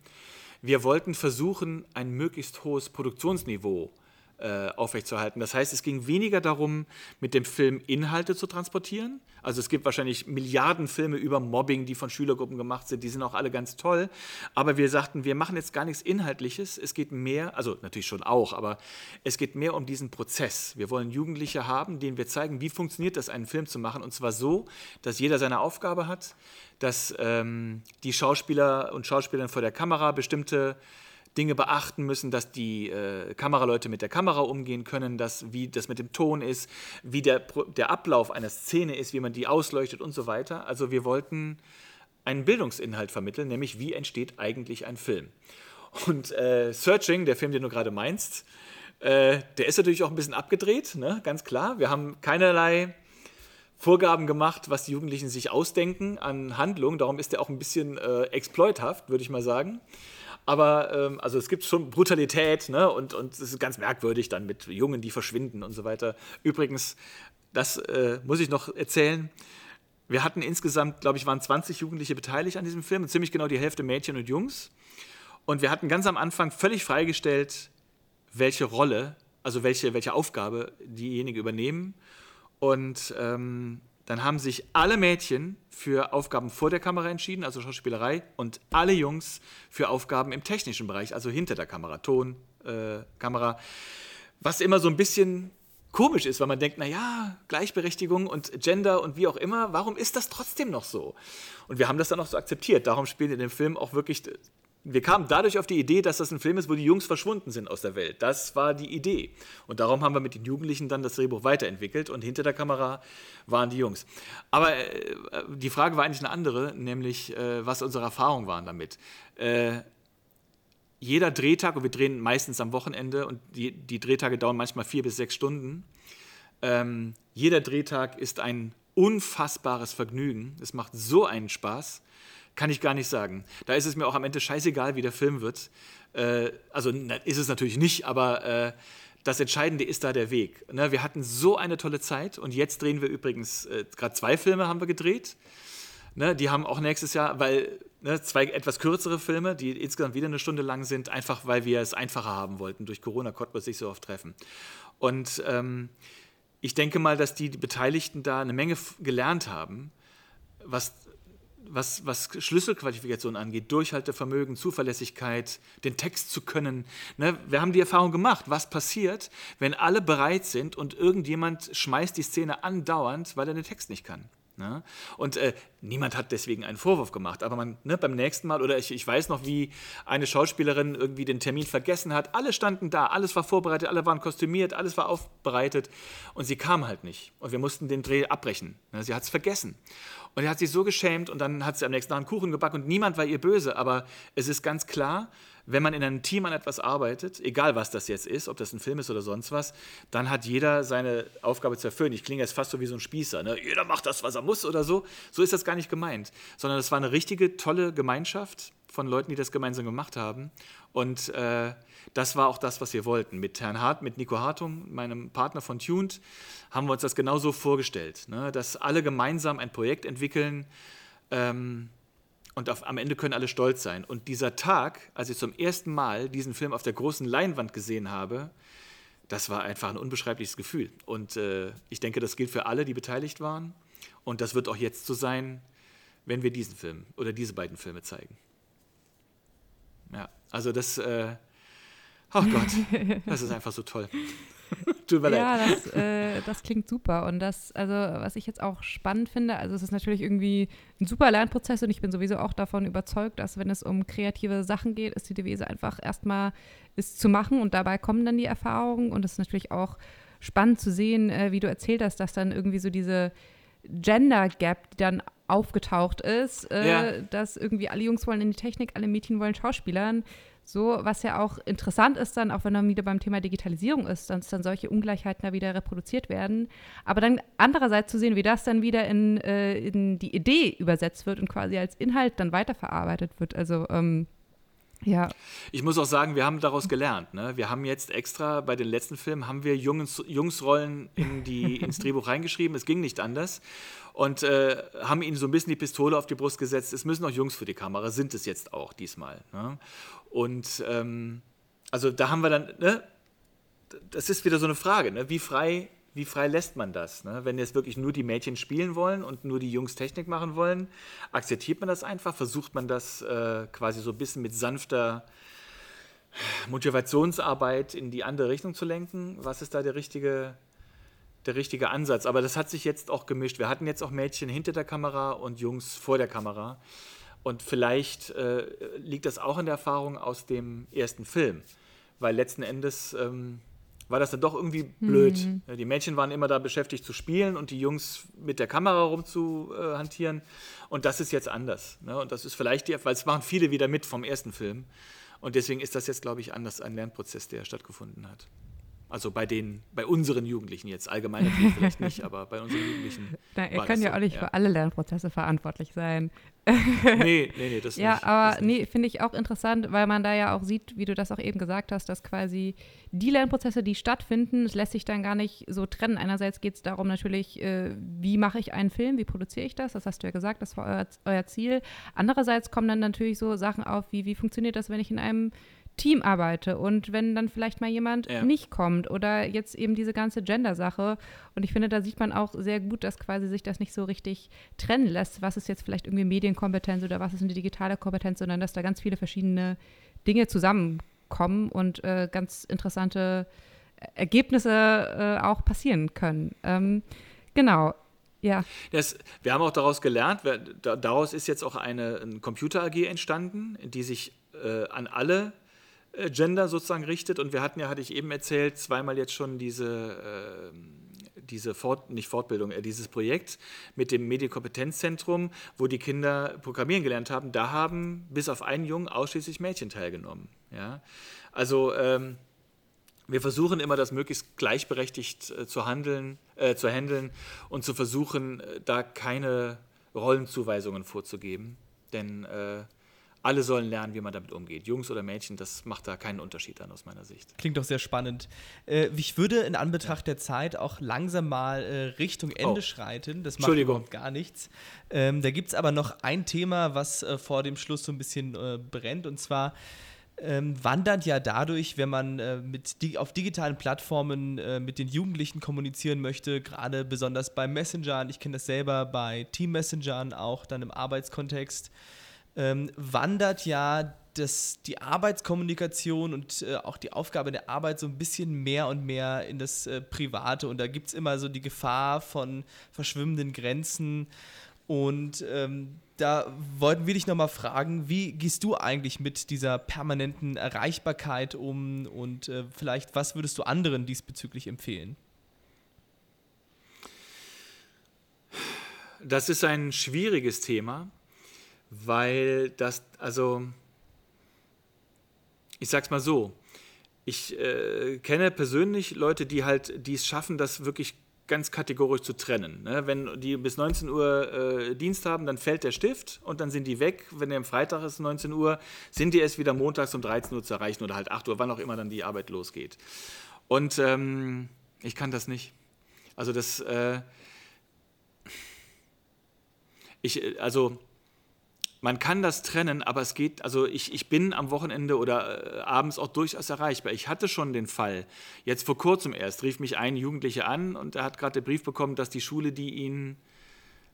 Speaker 1: Wir wollten versuchen, ein möglichst hohes Produktionsniveau äh, aufrechtzuerhalten. Das heißt, es ging weniger darum, mit dem Film Inhalte zu transportieren. Also es gibt wahrscheinlich Milliarden Filme über Mobbing, die von Schülergruppen gemacht sind, die sind auch alle ganz toll. Aber wir sagten, wir machen jetzt gar nichts Inhaltliches. Es geht mehr, also natürlich schon auch, aber es geht mehr um diesen Prozess. Wir wollen Jugendliche haben, denen wir zeigen, wie funktioniert das, einen Film zu machen. Und zwar so, dass jeder seine Aufgabe hat, dass ähm, die Schauspieler und Schauspielerinnen vor der Kamera bestimmte Dinge beachten müssen, dass die äh, Kameraleute mit der Kamera umgehen können, dass, wie das mit dem Ton ist, wie der, der Ablauf einer Szene ist, wie man die ausleuchtet und so weiter. Also wir wollten einen Bildungsinhalt vermitteln, nämlich wie entsteht eigentlich ein Film. Und äh, Searching, der Film, den du gerade meinst, äh, der ist natürlich auch ein bisschen abgedreht, ne? ganz klar. Wir haben keinerlei Vorgaben gemacht, was die Jugendlichen sich ausdenken an Handlungen. Darum ist der auch ein bisschen äh, exploithaft, würde ich mal sagen. Aber ähm, also es gibt schon Brutalität, ne? Und, und es ist ganz merkwürdig dann mit Jungen, die verschwinden und so weiter. Übrigens, das äh, muss ich noch erzählen. Wir hatten insgesamt, glaube ich, waren 20 Jugendliche beteiligt an diesem Film, ziemlich genau die Hälfte Mädchen und Jungs. Und wir hatten ganz am Anfang völlig freigestellt, welche Rolle, also welche, welche Aufgabe diejenigen übernehmen. Und ähm, dann haben sich alle Mädchen für Aufgaben vor der Kamera entschieden, also Schauspielerei, und alle Jungs für Aufgaben im technischen Bereich, also hinter der Kamera, Ton, äh, Kamera. Was immer so ein bisschen komisch ist, weil man denkt, naja, Gleichberechtigung und Gender und wie auch immer, warum ist das trotzdem noch so? Und wir haben das dann auch so akzeptiert. Darum spielen in dem Film auch wirklich wir kamen dadurch auf die Idee, dass das ein Film ist, wo die Jungs verschwunden sind aus der Welt. Das war die Idee. Und darum haben wir mit den Jugendlichen dann das Drehbuch weiterentwickelt und hinter der Kamera waren die Jungs. Aber äh, die Frage war eigentlich eine andere, nämlich äh, was unsere Erfahrungen waren damit. Äh, jeder Drehtag, und wir drehen meistens am Wochenende und die, die Drehtage dauern manchmal vier bis sechs Stunden. Ähm, jeder Drehtag ist ein unfassbares Vergnügen. Es macht so einen Spaß. Kann ich gar nicht sagen. Da ist es mir auch am Ende scheißegal, wie der Film wird. Äh, also ist es natürlich nicht, aber äh, das Entscheidende ist da der Weg. Ne, wir hatten so eine tolle Zeit und jetzt drehen wir übrigens, äh, gerade zwei Filme haben wir gedreht. Ne, die haben auch nächstes Jahr, weil ne, zwei etwas kürzere Filme, die insgesamt wieder eine Stunde lang sind, einfach weil wir es einfacher haben wollten. Durch Corona konnten wir sich so oft treffen. Und ähm, ich denke mal, dass die Beteiligten da eine Menge gelernt haben, was was, was Schlüsselqualifikationen angeht, Durchhaltevermögen, Zuverlässigkeit, den Text zu können. Ne? Wir haben die Erfahrung gemacht, was passiert, wenn alle bereit sind und irgendjemand schmeißt die Szene andauernd, weil er den Text nicht kann. Ne? Und äh, niemand hat deswegen einen Vorwurf gemacht, aber man ne, beim nächsten Mal, oder ich, ich weiß noch, wie eine Schauspielerin irgendwie den Termin vergessen hat, alle standen da, alles war vorbereitet, alle waren kostümiert, alles war aufbereitet und sie kam halt nicht. Und wir mussten den Dreh abbrechen. Ne? Sie hat es vergessen. Und er hat sich so geschämt und dann hat sie am nächsten Tag einen Kuchen gebacken und niemand war ihr böse. Aber es ist ganz klar, wenn man in einem Team an etwas arbeitet, egal was das jetzt ist, ob das ein Film ist oder sonst was, dann hat jeder seine Aufgabe zu erfüllen. Ich klinge jetzt fast so wie so ein Spießer. Ne? Jeder macht das, was er muss oder so. So ist das gar nicht gemeint. Sondern es war eine richtige, tolle Gemeinschaft von Leuten, die das gemeinsam gemacht haben. Und äh, das war auch das, was wir wollten. Mit Herrn Hart, mit Nico Hartung, meinem Partner von Tuned, haben wir uns das genauso vorgestellt, ne? dass alle gemeinsam ein Projekt entwickeln ähm, und auf, am Ende können alle stolz sein. Und dieser Tag, als ich zum ersten Mal diesen Film auf der großen Leinwand gesehen habe, das war einfach ein unbeschreibliches Gefühl. Und äh, ich denke, das gilt für alle, die beteiligt waren. Und das wird auch jetzt so sein, wenn wir diesen Film oder diese beiden Filme zeigen. Ja, also das, äh, oh Gott, das ist einfach so toll.
Speaker 4: Tut mir ja, leid. Das, äh, das klingt super. Und das, also, was ich jetzt auch spannend finde, also es ist natürlich irgendwie ein super Lernprozess und ich bin sowieso auch davon überzeugt, dass wenn es um kreative Sachen geht, ist die Devise einfach erstmal ist zu machen und dabei kommen dann die Erfahrungen. Und es ist natürlich auch spannend zu sehen, äh, wie du erzählt hast, dass dann irgendwie so diese Gender Gap, die dann aufgetaucht ist, äh, ja. dass irgendwie alle Jungs wollen in die Technik, alle Mädchen wollen Schauspielern. So, was ja auch interessant ist dann, auch wenn man wieder beim Thema Digitalisierung ist, dass dann solche Ungleichheiten da wieder reproduziert werden. Aber dann andererseits zu sehen, wie das dann wieder in, äh, in die Idee übersetzt wird und quasi als Inhalt dann weiterverarbeitet wird. Also ähm, ja.
Speaker 1: Ich muss auch sagen, wir haben daraus gelernt. Ne? Wir haben jetzt extra bei den letzten Filmen haben wir Jungs, Jungsrollen in die, ins Drehbuch reingeschrieben. Es ging nicht anders. Und äh, haben ihnen so ein bisschen die Pistole auf die Brust gesetzt. Es müssen auch Jungs für die Kamera, sind es jetzt auch diesmal. Ne? Und ähm, also da haben wir dann, ne? das ist wieder so eine Frage, ne? wie frei wie frei lässt man das? Ne? Wenn jetzt wirklich nur die Mädchen spielen wollen und nur die Jungs Technik machen wollen, akzeptiert man das einfach? Versucht man das äh, quasi so ein bisschen mit sanfter Motivationsarbeit in die andere Richtung zu lenken? Was ist da der richtige, der richtige Ansatz? Aber das hat sich jetzt auch gemischt. Wir hatten jetzt auch Mädchen hinter der Kamera und Jungs vor der Kamera. Und vielleicht äh, liegt das auch in der Erfahrung aus dem ersten Film, weil letzten Endes ähm, war das dann doch irgendwie blöd. Mhm. Die Mädchen waren immer da beschäftigt zu spielen und die Jungs mit der Kamera rumzuhantieren. Und das ist jetzt anders. Ne? Und das ist vielleicht, die, weil es machen viele wieder mit vom ersten Film. Und deswegen ist das jetzt, glaube ich, anders, ein Lernprozess, der stattgefunden hat. Also bei den, bei unseren Jugendlichen jetzt, allgemein vielleicht nicht, aber bei unseren Jugendlichen.
Speaker 4: Na, ihr könnt ja so, auch nicht ja. für alle Lernprozesse verantwortlich sein.
Speaker 1: nee, nee, nee, das
Speaker 4: ja,
Speaker 1: nicht.
Speaker 4: Ja, aber nee, finde ich auch interessant, weil man da ja auch sieht, wie du das auch eben gesagt hast, dass quasi die Lernprozesse, die stattfinden, es lässt sich dann gar nicht so trennen. Einerseits geht es darum natürlich, äh, wie mache ich einen Film, wie produziere ich das? Das hast du ja gesagt, das war euer, euer Ziel. Andererseits kommen dann natürlich so Sachen auf, wie wie funktioniert das, wenn ich in einem Team arbeite und wenn dann vielleicht mal jemand ja. nicht kommt oder jetzt eben diese ganze Gender-Sache. Und ich finde, da sieht man auch sehr gut, dass quasi sich das nicht so richtig trennen lässt, was ist jetzt vielleicht irgendwie Medienkompetenz oder was ist eine digitale Kompetenz, sondern dass da ganz viele verschiedene Dinge zusammenkommen und äh, ganz interessante Ergebnisse äh, auch passieren können. Ähm, genau. Ja.
Speaker 1: Das, wir haben auch daraus gelernt, daraus ist jetzt auch eine, eine Computer AG entstanden, die sich äh, an alle Gender sozusagen richtet. Und wir hatten ja, hatte ich eben erzählt, zweimal jetzt schon diese, äh, diese Fort, nicht Fortbildung, äh, dieses Projekt mit dem Medienkompetenzzentrum, wo die Kinder Programmieren gelernt haben. Da haben bis auf einen Jungen ausschließlich Mädchen teilgenommen. Ja? Also ähm, wir versuchen immer, das möglichst gleichberechtigt äh, zu handeln, äh, zu handeln und zu versuchen, äh, da keine Rollenzuweisungen vorzugeben. Denn äh, alle sollen lernen, wie man damit umgeht. Jungs oder Mädchen, das macht da keinen Unterschied dann aus meiner Sicht.
Speaker 2: Klingt doch sehr spannend. Äh, ich würde in Anbetracht der Zeit auch langsam mal äh, Richtung Ende oh. schreiten. Das macht überhaupt gar nichts. Ähm, da gibt es aber noch ein Thema, was äh, vor dem Schluss so ein bisschen äh, brennt. Und zwar ähm, wandert ja dadurch, wenn man äh, mit di auf digitalen Plattformen äh, mit den Jugendlichen kommunizieren möchte, gerade besonders bei Messengern, ich kenne das selber bei Team Messengern auch dann im Arbeitskontext, ähm, wandert ja das, die Arbeitskommunikation und äh, auch die Aufgabe der Arbeit so ein bisschen mehr und mehr in das äh, Private. Und da gibt es immer so die Gefahr von verschwimmenden Grenzen. Und ähm, da wollten wir dich nochmal fragen, wie gehst du eigentlich mit dieser permanenten Erreichbarkeit um und äh, vielleicht was würdest du anderen diesbezüglich empfehlen?
Speaker 1: Das ist ein schwieriges Thema weil das, also, ich sag's mal so, ich äh, kenne persönlich Leute, die halt, die es schaffen, das wirklich ganz kategorisch zu trennen. Ne? Wenn die bis 19 Uhr äh, Dienst haben, dann fällt der Stift und dann sind die weg. Wenn der am Freitag ist, 19 Uhr, sind die erst wieder montags um 13 Uhr zu erreichen oder halt 8 Uhr, wann auch immer dann die Arbeit losgeht. Und ähm, ich kann das nicht. Also das, äh, ich, also man kann das trennen, aber es geht, also ich, ich bin am Wochenende oder äh, abends auch durchaus erreichbar. Ich hatte schon den Fall, jetzt vor kurzem erst, rief mich ein Jugendlicher an und er hat gerade den Brief bekommen, dass die Schule, die ihn,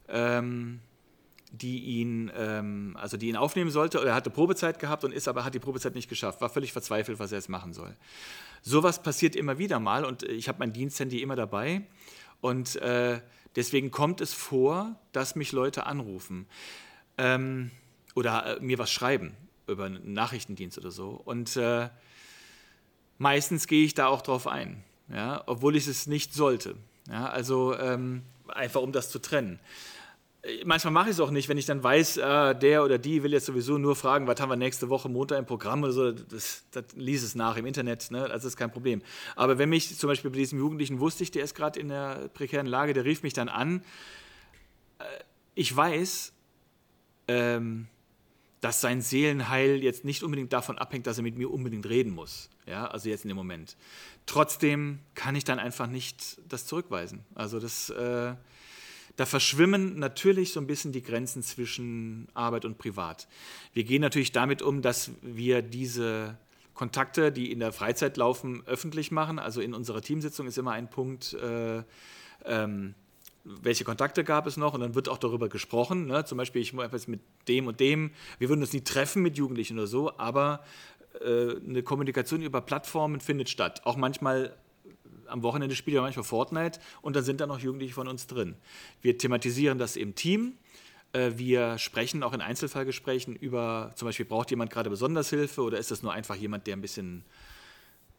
Speaker 1: ähm, die ihn, ähm, also die ihn aufnehmen sollte, oder er hatte Probezeit gehabt und ist aber, hat die Probezeit nicht geschafft, war völlig verzweifelt, was er jetzt machen soll. Sowas passiert immer wieder mal und ich habe mein Diensthandy immer dabei und äh, deswegen kommt es vor, dass mich Leute anrufen ähm, oder äh, mir was schreiben über einen Nachrichtendienst oder so. Und äh, meistens gehe ich da auch drauf ein, ja, obwohl ich es nicht sollte. Ja, also ähm, einfach um das zu trennen. Äh, manchmal mache ich es auch nicht, wenn ich dann weiß, äh, der oder die will jetzt sowieso nur fragen, was haben wir nächste Woche Montag im Programm oder so. Das, das lies es nach im Internet, ne? das ist kein Problem. Aber wenn mich zum Beispiel bei diesem Jugendlichen wusste ich, der ist gerade in der prekären Lage, der rief mich dann an. Äh, ich weiß, ähm, dass sein Seelenheil jetzt nicht unbedingt davon abhängt, dass er mit mir unbedingt reden muss. Ja, also jetzt in dem Moment. Trotzdem kann ich dann einfach nicht das zurückweisen. Also das, äh, da verschwimmen natürlich so ein bisschen die Grenzen zwischen Arbeit und Privat. Wir gehen natürlich damit um, dass wir diese Kontakte, die in der Freizeit laufen, öffentlich machen. Also in unserer Teamsitzung ist immer ein Punkt, äh, ähm, welche Kontakte gab es noch und dann wird auch darüber gesprochen. Ne? Zum Beispiel, ich muss mit dem und dem, wir würden uns nie treffen mit Jugendlichen oder so, aber äh, eine Kommunikation über Plattformen findet statt. Auch manchmal am Wochenende spielen wir manchmal Fortnite und dann sind da noch Jugendliche von uns drin. Wir thematisieren das im Team. Äh, wir sprechen auch in Einzelfallgesprächen über, zum Beispiel, braucht jemand gerade besonders Hilfe oder ist das nur einfach jemand, der ein bisschen,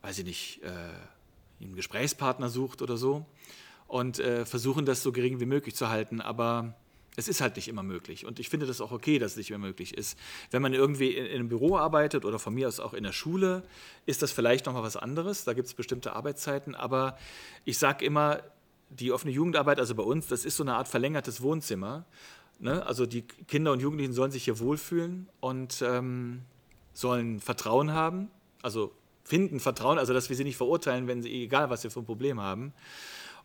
Speaker 1: weiß ich nicht, äh, einen Gesprächspartner sucht oder so und äh, versuchen das so gering wie möglich zu halten. Aber Es ist halt nicht immer möglich. Und ich finde das auch okay, dass es nicht immer möglich ist. Wenn man irgendwie in, in einem Büro arbeitet oder von mir aus auch in der Schule, ist das vielleicht nochmal was anderes. Da gibt es bestimmte Arbeitszeiten. Aber ich sage immer, die offene Jugendarbeit, also bei uns, das ist so eine Art verlängertes Wohnzimmer. Ne? Also die Kinder und Jugendlichen sollen sich hier wohlfühlen und ähm, sollen Vertrauen haben. Also finden Vertrauen, also dass wir sie nicht verurteilen, wenn sie, egal was sie für ein Problem haben.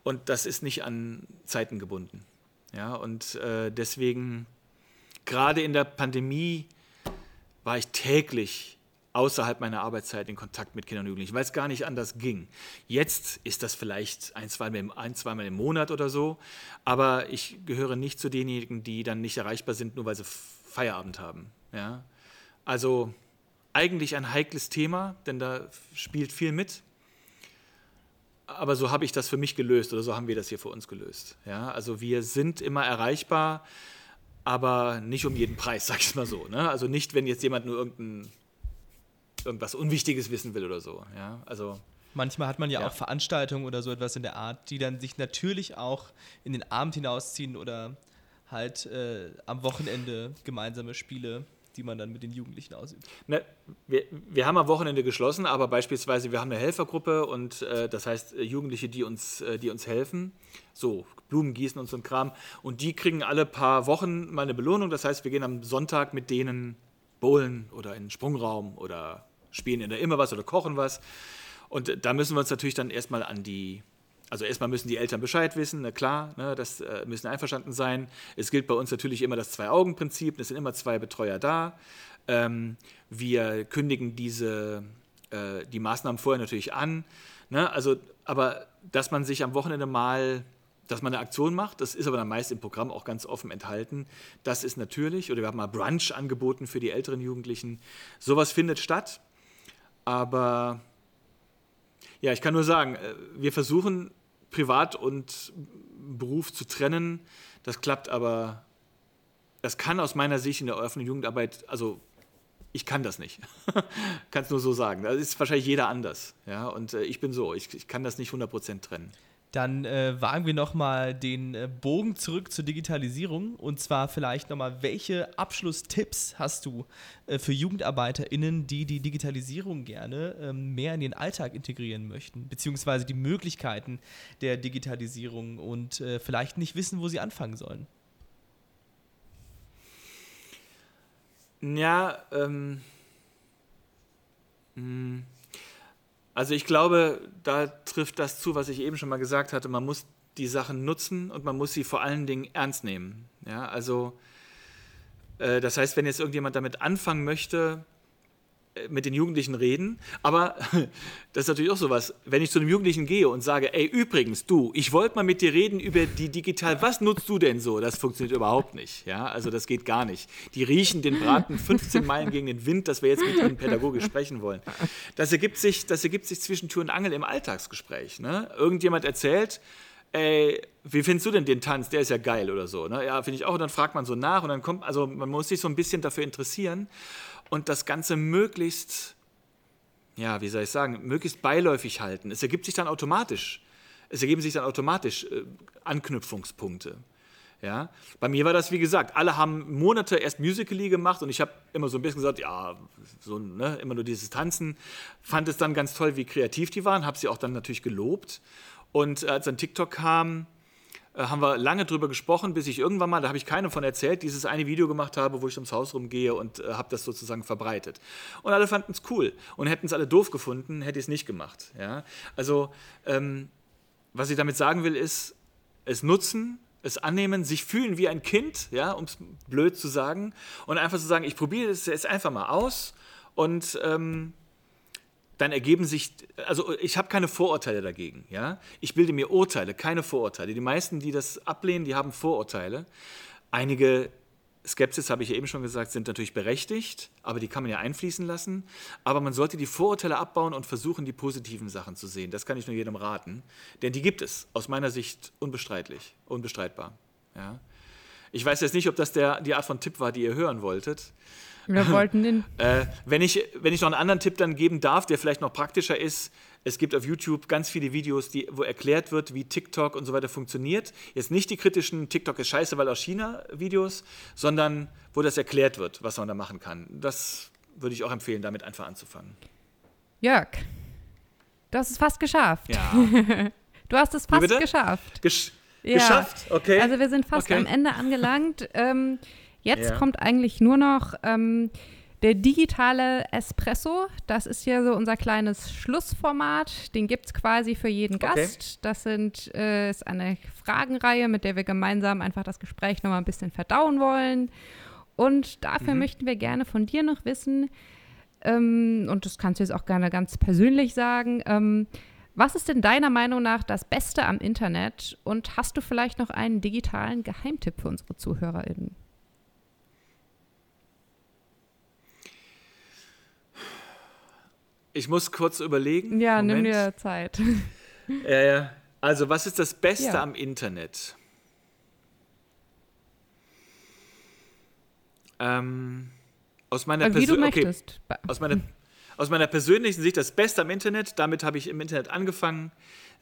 Speaker 1: Und das ist nicht an Zeiten gebunden. Ja, und äh, deswegen, gerade in der Pandemie, war ich täglich außerhalb meiner Arbeitszeit in Kontakt mit Kindern und Jugendlichen, weil es gar nicht anders ging. Jetzt ist das vielleicht ein, zweimal, ein, zweimal im Monat oder so, aber ich gehöre nicht zu denjenigen, die dann nicht erreichbar sind, nur weil sie Feierabend haben. Ja? Also eigentlich ein heikles Thema, denn da spielt viel mit aber so habe ich das für mich gelöst oder so haben wir das hier für uns gelöst. Ja, also wir sind immer erreichbar, aber nicht um jeden Preis, sag ich mal so. Ne? Also nicht, wenn jetzt jemand nur irgendein, irgendwas Unwichtiges wissen will oder so. Ja, also
Speaker 2: Manchmal hat man ja, ja, auch Veranstaltungen oder so etwas in der Art, die dann sich natürlich auch in den Abend hinausziehen oder halt äh, am Wochenende gemeinsame Spiele die man dann mit den Jugendlichen ausübt?
Speaker 1: Na, wir, wir haben am Wochenende geschlossen, aber beispielsweise wir haben eine Helfergruppe und äh, das heißt äh, Jugendliche, die uns, äh, die uns helfen, so Blumen gießen und so ein Kram und die kriegen alle paar Wochen mal eine Belohnung. Das heißt, wir gehen am Sonntag mit denen bowlen oder in den Sprungraum oder spielen in der immer was oder kochen was. Und äh, da müssen wir uns natürlich dann erstmal an die also erstmal müssen die Eltern Bescheid wissen, na klar, ne, das äh, müssen einverstanden sein. Es gilt bei uns natürlich immer das Zwei-Augen-Prinzip, es sind immer zwei Betreuer da. Ähm, wir kündigen diese, äh, die Maßnahmen vorher natürlich an. Ne? Also, aber dass man sich am Wochenende mal dass man eine Aktion macht, das ist aber dann meist im Programm auch ganz offen enthalten. Das ist natürlich, oder wir haben mal Brunch angeboten für die älteren Jugendlichen. Sowas findet statt, aber ja, ich kann nur sagen, äh, wir versuchen Privat und Beruf zu trennen. Das klappt aber, das kann aus meiner Sicht in der offenen Jugendarbeit, also ich kann das nicht. kann es nur so sagen. Da ist wahrscheinlich jeder anders. Ja? Und äh, ich bin so, ich, ich kann das nicht 100% trennen.
Speaker 2: Dann äh, wagen wir nochmal den äh, Bogen zurück zur Digitalisierung. Und zwar vielleicht nochmal, welche Abschlusstipps hast du äh, für JugendarbeiterInnen, die die Digitalisierung gerne ähm, mehr in den Alltag integrieren möchten? Beziehungsweise die Möglichkeiten der Digitalisierung und äh, vielleicht nicht wissen, wo sie anfangen sollen?
Speaker 1: Ja, ähm. Mh hm. Also ich glaube, da trifft das zu, was ich eben schon mal gesagt hatte. Man muss die Sachen nutzen und man muss sie vor allen Dingen ernst nehmen. Ja, also äh, das heißt, wenn jetzt irgendjemand damit anfangen möchte, mit den Jugendlichen reden. Aber das ist natürlich auch sowas. Wenn ich zu einem Jugendlichen gehe und sage, ey, übrigens, du, ich wollte mal mit dir reden über die digital, was nutzt du denn so? Das funktioniert überhaupt nicht. Ja, also das geht gar nicht. Die riechen den Braten 15 Meilen gegen den Wind, dass wir jetzt mit ihnen pädagogisch sprechen wollen. Das ergibt sich, das ergibt sich zwischen Tür und Angel im Alltagsgespräch. Ne? Irgendjemand erzählt, ey, wie findest du denn den Tanz? Der ist ja geil oder so. Ne? Ja, finde ich auch. Und dann fragt man so nach und dann kommt, also man muss sich so ein bisschen dafür interessieren und das Ganze möglichst, ja, wie soll ich sagen, möglichst beiläufig halten. Es ergibt sich dann automatisch, es ergeben sich dann automatisch äh, Anknüpfungspunkte. Ja, bei mir war das, wie gesagt, alle haben Monate erst Musical.ly gemacht und ich habe immer so ein bisschen gesagt, ja, so, ne, immer nur dieses Tanzen. Fand es dann ganz toll, wie kreativ die waren, habe sie auch dann natürlich gelobt. Und als dann TikTok kam, haben wir lange drüber gesprochen, bis ich irgendwann mal, da habe ich keinem von erzählt, dieses eine Video gemacht habe, wo ich ums Haus rumgehe und äh, habe das sozusagen verbreitet. Und alle fanden es cool und hätten es alle doof gefunden, hätte ich es nicht gemacht. Ja? Also, ähm, was ich damit sagen will, ist, es nutzen, es annehmen, sich fühlen wie ein Kind, ja, um es blöd zu sagen, und einfach zu sagen, ich probiere es jetzt einfach mal aus und ähm, dann ergeben sich, also ich habe keine Vorurteile dagegen, ja. Ich bilde mir Urteile, keine Vorurteile. Die meisten, die das ablehnen, die haben Vorurteile. Einige Skepsis, habe ich ja eben schon gesagt, sind natürlich berechtigt, aber die kann man ja einfließen lassen. Aber man sollte die Vorurteile abbauen und versuchen, die positiven Sachen zu sehen. Das kann ich nur jedem raten, denn die gibt es aus meiner Sicht unbestreitlich, unbestreitbar. Ja. Ich weiß jetzt nicht, ob das der, die Art von Tipp war, die ihr hören wolltet.
Speaker 4: Wir wollten den.
Speaker 1: äh, wenn, ich, wenn ich noch einen anderen Tipp dann geben darf, der vielleicht noch praktischer ist, Es gibt auf YouTube ganz viele Videos, die, wo erklärt wird, wie TikTok und so weiter funktioniert. Jetzt nicht die kritischen TikTok ist scheiße, weil aus China Videos, sondern wo das erklärt wird, was man da machen kann. Das würde ich auch empfehlen, damit einfach anzufangen.
Speaker 4: Jörg, du hast es fast geschafft.
Speaker 1: Ja.
Speaker 4: du hast es fast geschafft.
Speaker 1: Gesch ja. Geschafft, okay.
Speaker 4: Also wir sind fast okay. am Ende angelangt. ähm, jetzt ja. kommt eigentlich nur noch ähm, der digitale Espresso. Das ist hier so unser kleines Schlussformat. Den gibt es quasi für jeden Gast. Okay. Das sind, äh, ist eine Fragenreihe, mit der wir gemeinsam einfach das Gespräch nochmal ein bisschen verdauen wollen. Und dafür mhm. möchten wir gerne von dir noch wissen, ähm, und das kannst du jetzt auch gerne ganz persönlich sagen, ähm, was ist denn deiner Meinung nach das Beste am Internet und hast du vielleicht noch einen digitalen Geheimtipp für unsere ZuhörerInnen?
Speaker 1: Ich muss kurz überlegen.
Speaker 4: Ja, Moment. nimm dir Zeit.
Speaker 1: Ja, ja. Also, was ist das Beste ja. am Internet? Ähm, aus meiner
Speaker 4: okay.
Speaker 1: Aus meiner aus meiner persönlichen Sicht das Beste am Internet, damit habe ich im Internet angefangen,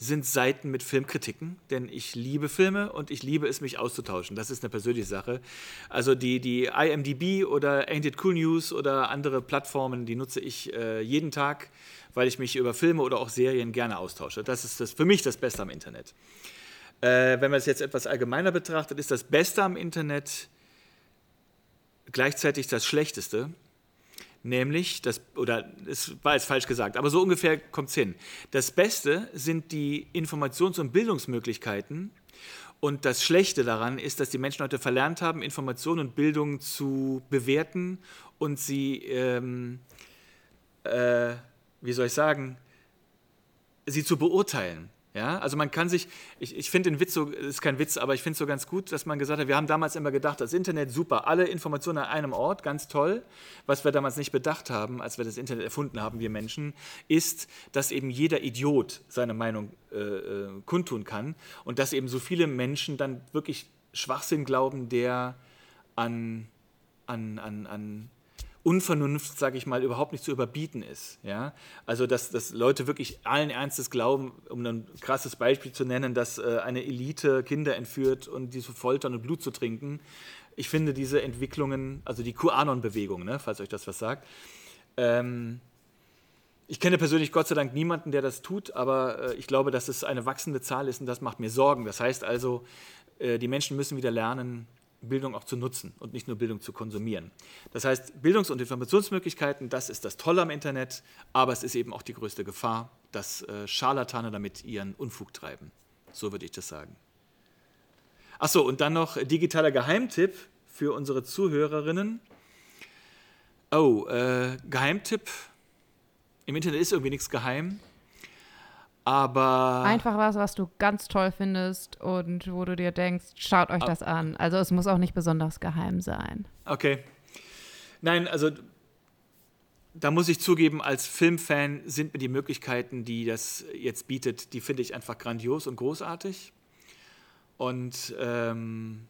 Speaker 1: sind Seiten mit Filmkritiken, denn ich liebe Filme und ich liebe es, mich auszutauschen. Das ist eine persönliche Sache. Also die, die IMDb oder Ain't It Cool News oder andere Plattformen, die nutze ich äh, jeden Tag, weil ich mich über Filme oder auch Serien gerne austausche. Das ist das, für mich das Beste am Internet. Äh, wenn man es jetzt etwas allgemeiner betrachtet, ist das Beste am Internet gleichzeitig das Schlechteste nämlich, das, oder es war jetzt falsch gesagt, aber so ungefähr kommt es hin. Das Beste sind die Informations- und Bildungsmöglichkeiten. Und das Schlechte daran ist, dass die Menschen heute verlernt haben, Informationen und Bildung zu bewerten und sie, ähm, äh, wie soll ich sagen, sie zu beurteilen. Ja, also man kann sich, ich, ich finde den Witz so, ist kein Witz, aber ich finde es so ganz gut, dass man gesagt hat, wir haben damals immer gedacht, das Internet super, alle Informationen an einem Ort, ganz toll. Was wir damals nicht bedacht haben, als wir das Internet erfunden haben, wir Menschen, ist, dass eben jeder Idiot seine Meinung äh, äh kundtun kann und dass eben so viele Menschen dann wirklich Schwachsinn glauben, der an, an, an, an Unvernunft, sage ich mal, überhaupt nicht zu überbieten ist. Ja? Also, dass, dass Leute wirklich allen Ernstes glauben, um ein krasses Beispiel zu nennen, dass äh, eine Elite Kinder entführt und die zu foltern und Blut zu trinken. Ich finde diese Entwicklungen, also die QAnon-Bewegung, ne, falls euch das was sagt, ähm, ich kenne persönlich Gott sei Dank niemanden, der das tut, aber äh, ich glaube, dass es eine wachsende Zahl ist und das macht mir Sorgen. Das heißt also, äh, die Menschen müssen wieder lernen, Bildung auch zu nutzen und nicht nur Bildung zu konsumieren. Das heißt, Bildungs- und Informationsmöglichkeiten, das ist das Tolle am Internet, aber es ist eben auch die größte Gefahr, dass äh, Scharlatane damit ihren Unfug treiben. So würde ich das sagen. Achso, und dann noch digitaler Geheimtipp für unsere Zuhörerinnen. Oh, äh, Geheimtipp. Im Internet ist irgendwie nichts geheim. Aber.
Speaker 4: Einfach was, was du ganz toll findest und wo du dir denkst, schaut euch das an. Also es muss auch nicht besonders geheim sein.
Speaker 1: Okay. Nein, also da muss ich zugeben, als Filmfan sind mir die Möglichkeiten, die das jetzt bietet, die finde ich einfach grandios und großartig. Und ähm,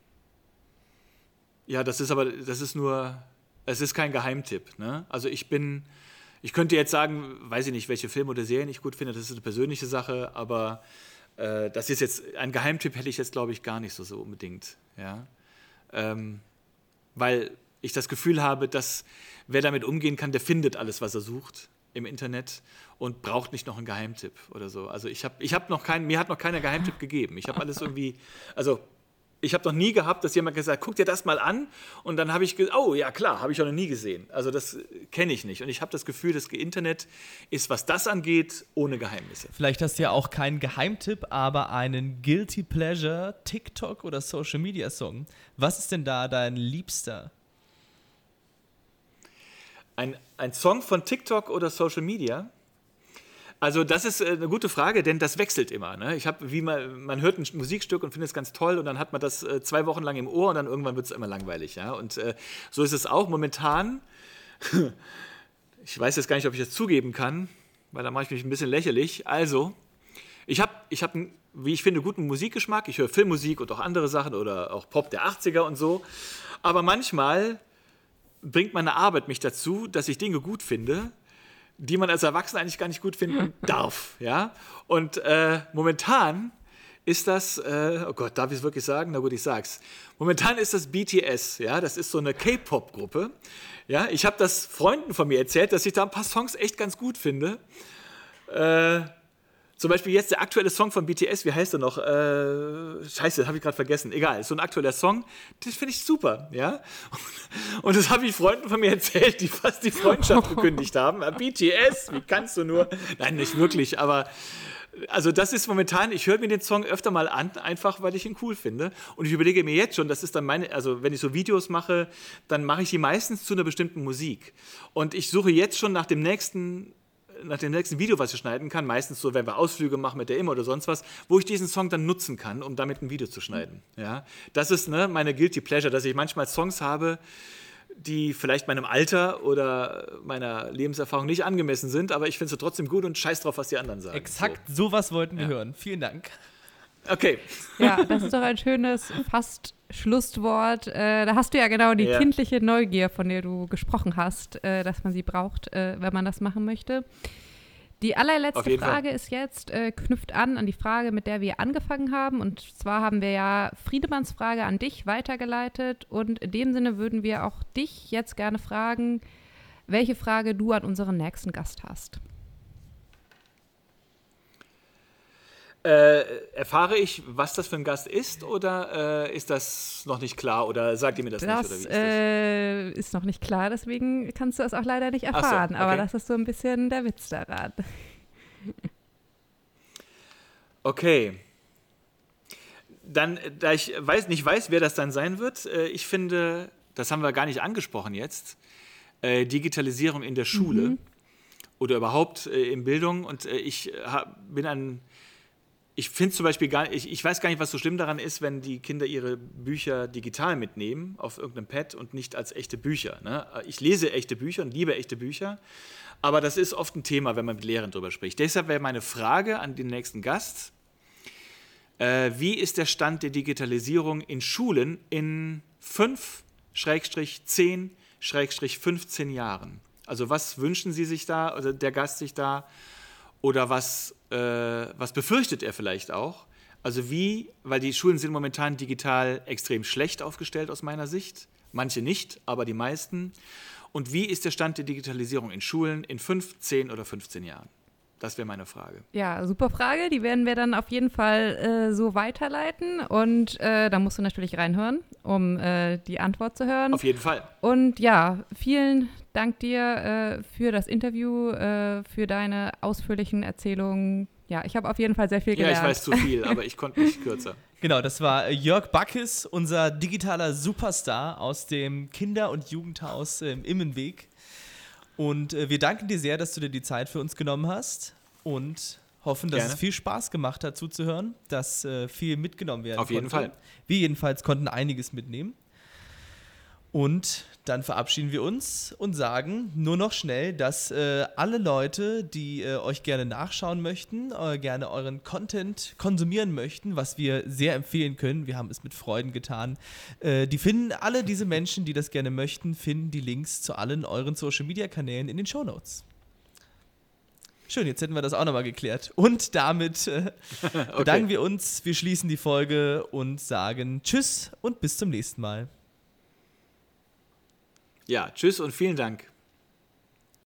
Speaker 1: ja, das ist aber, das ist nur, es ist kein Geheimtipp. Ne? Also ich bin ich könnte jetzt sagen, weiß ich nicht, welche Filme oder Serien ich gut finde, das ist eine persönliche Sache, aber äh, das ist jetzt, ein Geheimtipp hätte ich jetzt, glaube ich, gar nicht so, so unbedingt. Ja? Ähm, weil ich das Gefühl habe, dass wer damit umgehen kann, der findet alles, was er sucht im Internet und braucht nicht noch einen Geheimtipp oder so. Also ich habe ich hab noch keinen, mir hat noch keiner Geheimtipp gegeben. Ich habe alles irgendwie, also ich habe noch nie gehabt, dass jemand gesagt, guck dir das mal an. Und dann habe ich gesagt, oh ja klar, habe ich auch noch nie gesehen. Also das kenne ich nicht. Und ich habe das Gefühl, das Internet ist, was das angeht, ohne Geheimnisse.
Speaker 2: Vielleicht hast du ja auch keinen Geheimtipp, aber einen Guilty Pleasure TikTok oder Social Media Song. Was ist denn da dein Liebster?
Speaker 1: Ein, ein Song von TikTok oder Social Media? Also das ist äh, eine gute Frage, denn das wechselt immer. Ne? Ich habe, wie man, man hört ein Musikstück und findet es ganz toll und dann hat man das äh, zwei Wochen lang im Ohr und dann irgendwann wird es immer langweilig. Ja? Und äh, so ist es auch momentan. ich weiß jetzt gar nicht, ob ich das zugeben kann, weil da mache ich mich ein bisschen lächerlich. Also, ich habe, ich hab, wie ich finde, guten Musikgeschmack. Ich höre Filmmusik und auch andere Sachen oder auch Pop der 80er und so. Aber manchmal bringt meine Arbeit mich dazu, dass ich Dinge gut finde, die man als Erwachsener eigentlich gar nicht gut finden darf. Ja? Und äh, momentan ist das, äh, oh Gott, darf ich es wirklich sagen? Na gut, ich sag's. Momentan ist das BTS, ja, das ist so eine K-Pop-Gruppe. Ja, ich habe das Freunden von mir erzählt, dass ich da ein paar Songs echt ganz gut finde. Äh, zum Beispiel jetzt der aktuelle Song von BTS, wie heißt er noch? Äh, scheiße, habe ich gerade vergessen. Egal, so ein aktueller Song, das finde ich super, ja. Und das habe ich Freunden von mir erzählt, die fast die Freundschaft gekündigt haben. BTS, wie kannst du nur? Nein, nicht wirklich, aber also das ist momentan, ich höre mir den Song öfter mal an, einfach weil ich ihn cool finde. Und ich überlege mir jetzt schon, das ist dann meine, also wenn ich so Videos mache, dann mache ich die meistens zu einer bestimmten Musik. Und ich suche jetzt schon nach dem nächsten nach dem nächsten Video, was ich schneiden kann, meistens so, wenn wir Ausflüge machen mit der Immer oder sonst was, wo ich diesen Song dann nutzen kann, um damit ein Video zu schneiden. Ja? Das ist ne, meine Guilty Pleasure, dass ich manchmal Songs habe, die vielleicht meinem Alter oder meiner Lebenserfahrung nicht angemessen sind, aber ich finde sie trotzdem gut und scheiß drauf, was die anderen sagen.
Speaker 2: Exakt so. sowas wollten wir ja. hören. Vielen Dank.
Speaker 1: Okay.
Speaker 4: Ja, das ist doch ein schönes fast Schlusswort. Äh, da hast du ja genau die ja. kindliche Neugier, von der du gesprochen hast, äh, dass man sie braucht, äh, wenn man das machen möchte. Die allerletzte Frage Fall. ist jetzt, äh, knüpft an an die Frage, mit der wir angefangen haben. Und zwar haben wir ja Friedemanns Frage an dich weitergeleitet. Und in dem Sinne würden wir auch dich jetzt gerne fragen, welche Frage du an unseren nächsten Gast hast.
Speaker 1: Äh, erfahre ich, was das für ein Gast ist oder äh, ist das noch nicht klar oder sagt ihr mir das,
Speaker 4: das
Speaker 1: nicht?
Speaker 4: Das ist, äh, ist, noch nicht klar, deswegen kannst du es auch leider nicht erfahren. So, okay. Aber das ist so ein bisschen der Witz daran.
Speaker 1: Okay. Dann, da ich weiß, nicht weiß, wer das dann sein wird, äh, ich finde, das haben wir gar nicht angesprochen jetzt, äh, Digitalisierung in der Schule mhm. oder überhaupt äh, in Bildung. Und ich bin ein ich finde zum Beispiel gar ich, ich weiß gar nicht, was so schlimm daran ist, wenn die Kinder ihre Bücher digital mitnehmen auf irgendeinem Pad und nicht als echte Bücher. Ne? Ich lese echte Bücher und liebe echte Bücher, aber das ist oft ein Thema, wenn man mit Lehrern darüber spricht. Deshalb wäre meine Frage an den nächsten Gast, äh, wie ist der Stand der Digitalisierung in Schulen in 5, 10, 15 Jahren? Also was wünschen Sie sich da, oder der Gast sich da? Oder was, äh, was befürchtet er vielleicht auch? Also wie, weil die Schulen sind momentan digital extrem schlecht aufgestellt aus meiner Sicht. Manche nicht, aber die meisten. Und wie ist der Stand der Digitalisierung in Schulen in 5, 10 oder 15 Jahren? Das wäre meine Frage.
Speaker 4: Ja, super Frage. Die werden wir dann auf jeden Fall äh, so weiterleiten. Und äh, da musst du natürlich reinhören, um äh, die Antwort zu hören.
Speaker 1: Auf jeden Fall.
Speaker 4: Und ja, vielen Dank dir äh, für das Interview, äh, für deine ausführlichen Erzählungen. Ja, ich habe auf jeden Fall sehr viel gelernt.
Speaker 1: Ja, ich weiß zu viel, aber ich konnte nicht kürzer.
Speaker 2: Genau, das war Jörg Backes, unser digitaler Superstar aus dem Kinder- und Jugendhaus im Immenweg. Und äh, wir danken dir sehr, dass du dir die Zeit für uns genommen hast und hoffen, dass Gerne. es viel Spaß gemacht hat zuzuhören, dass äh, viel mitgenommen werden
Speaker 1: Auf jeden konnte. Fall.
Speaker 2: Wir jedenfalls konnten einiges mitnehmen. Und dann verabschieden wir uns und sagen nur noch schnell, dass äh, alle Leute, die äh, euch gerne nachschauen möchten, äh, gerne euren Content konsumieren möchten, was wir sehr empfehlen können, wir haben es mit Freuden getan, äh, die finden alle diese Menschen, die das gerne möchten, finden die Links zu allen euren Social Media Kanälen in den Show Notes. Schön, jetzt hätten wir das auch nochmal geklärt. Und damit äh, okay. bedanken wir uns, wir schließen die Folge und sagen Tschüss und bis zum nächsten Mal.
Speaker 1: Ja, tschüss und vielen Dank.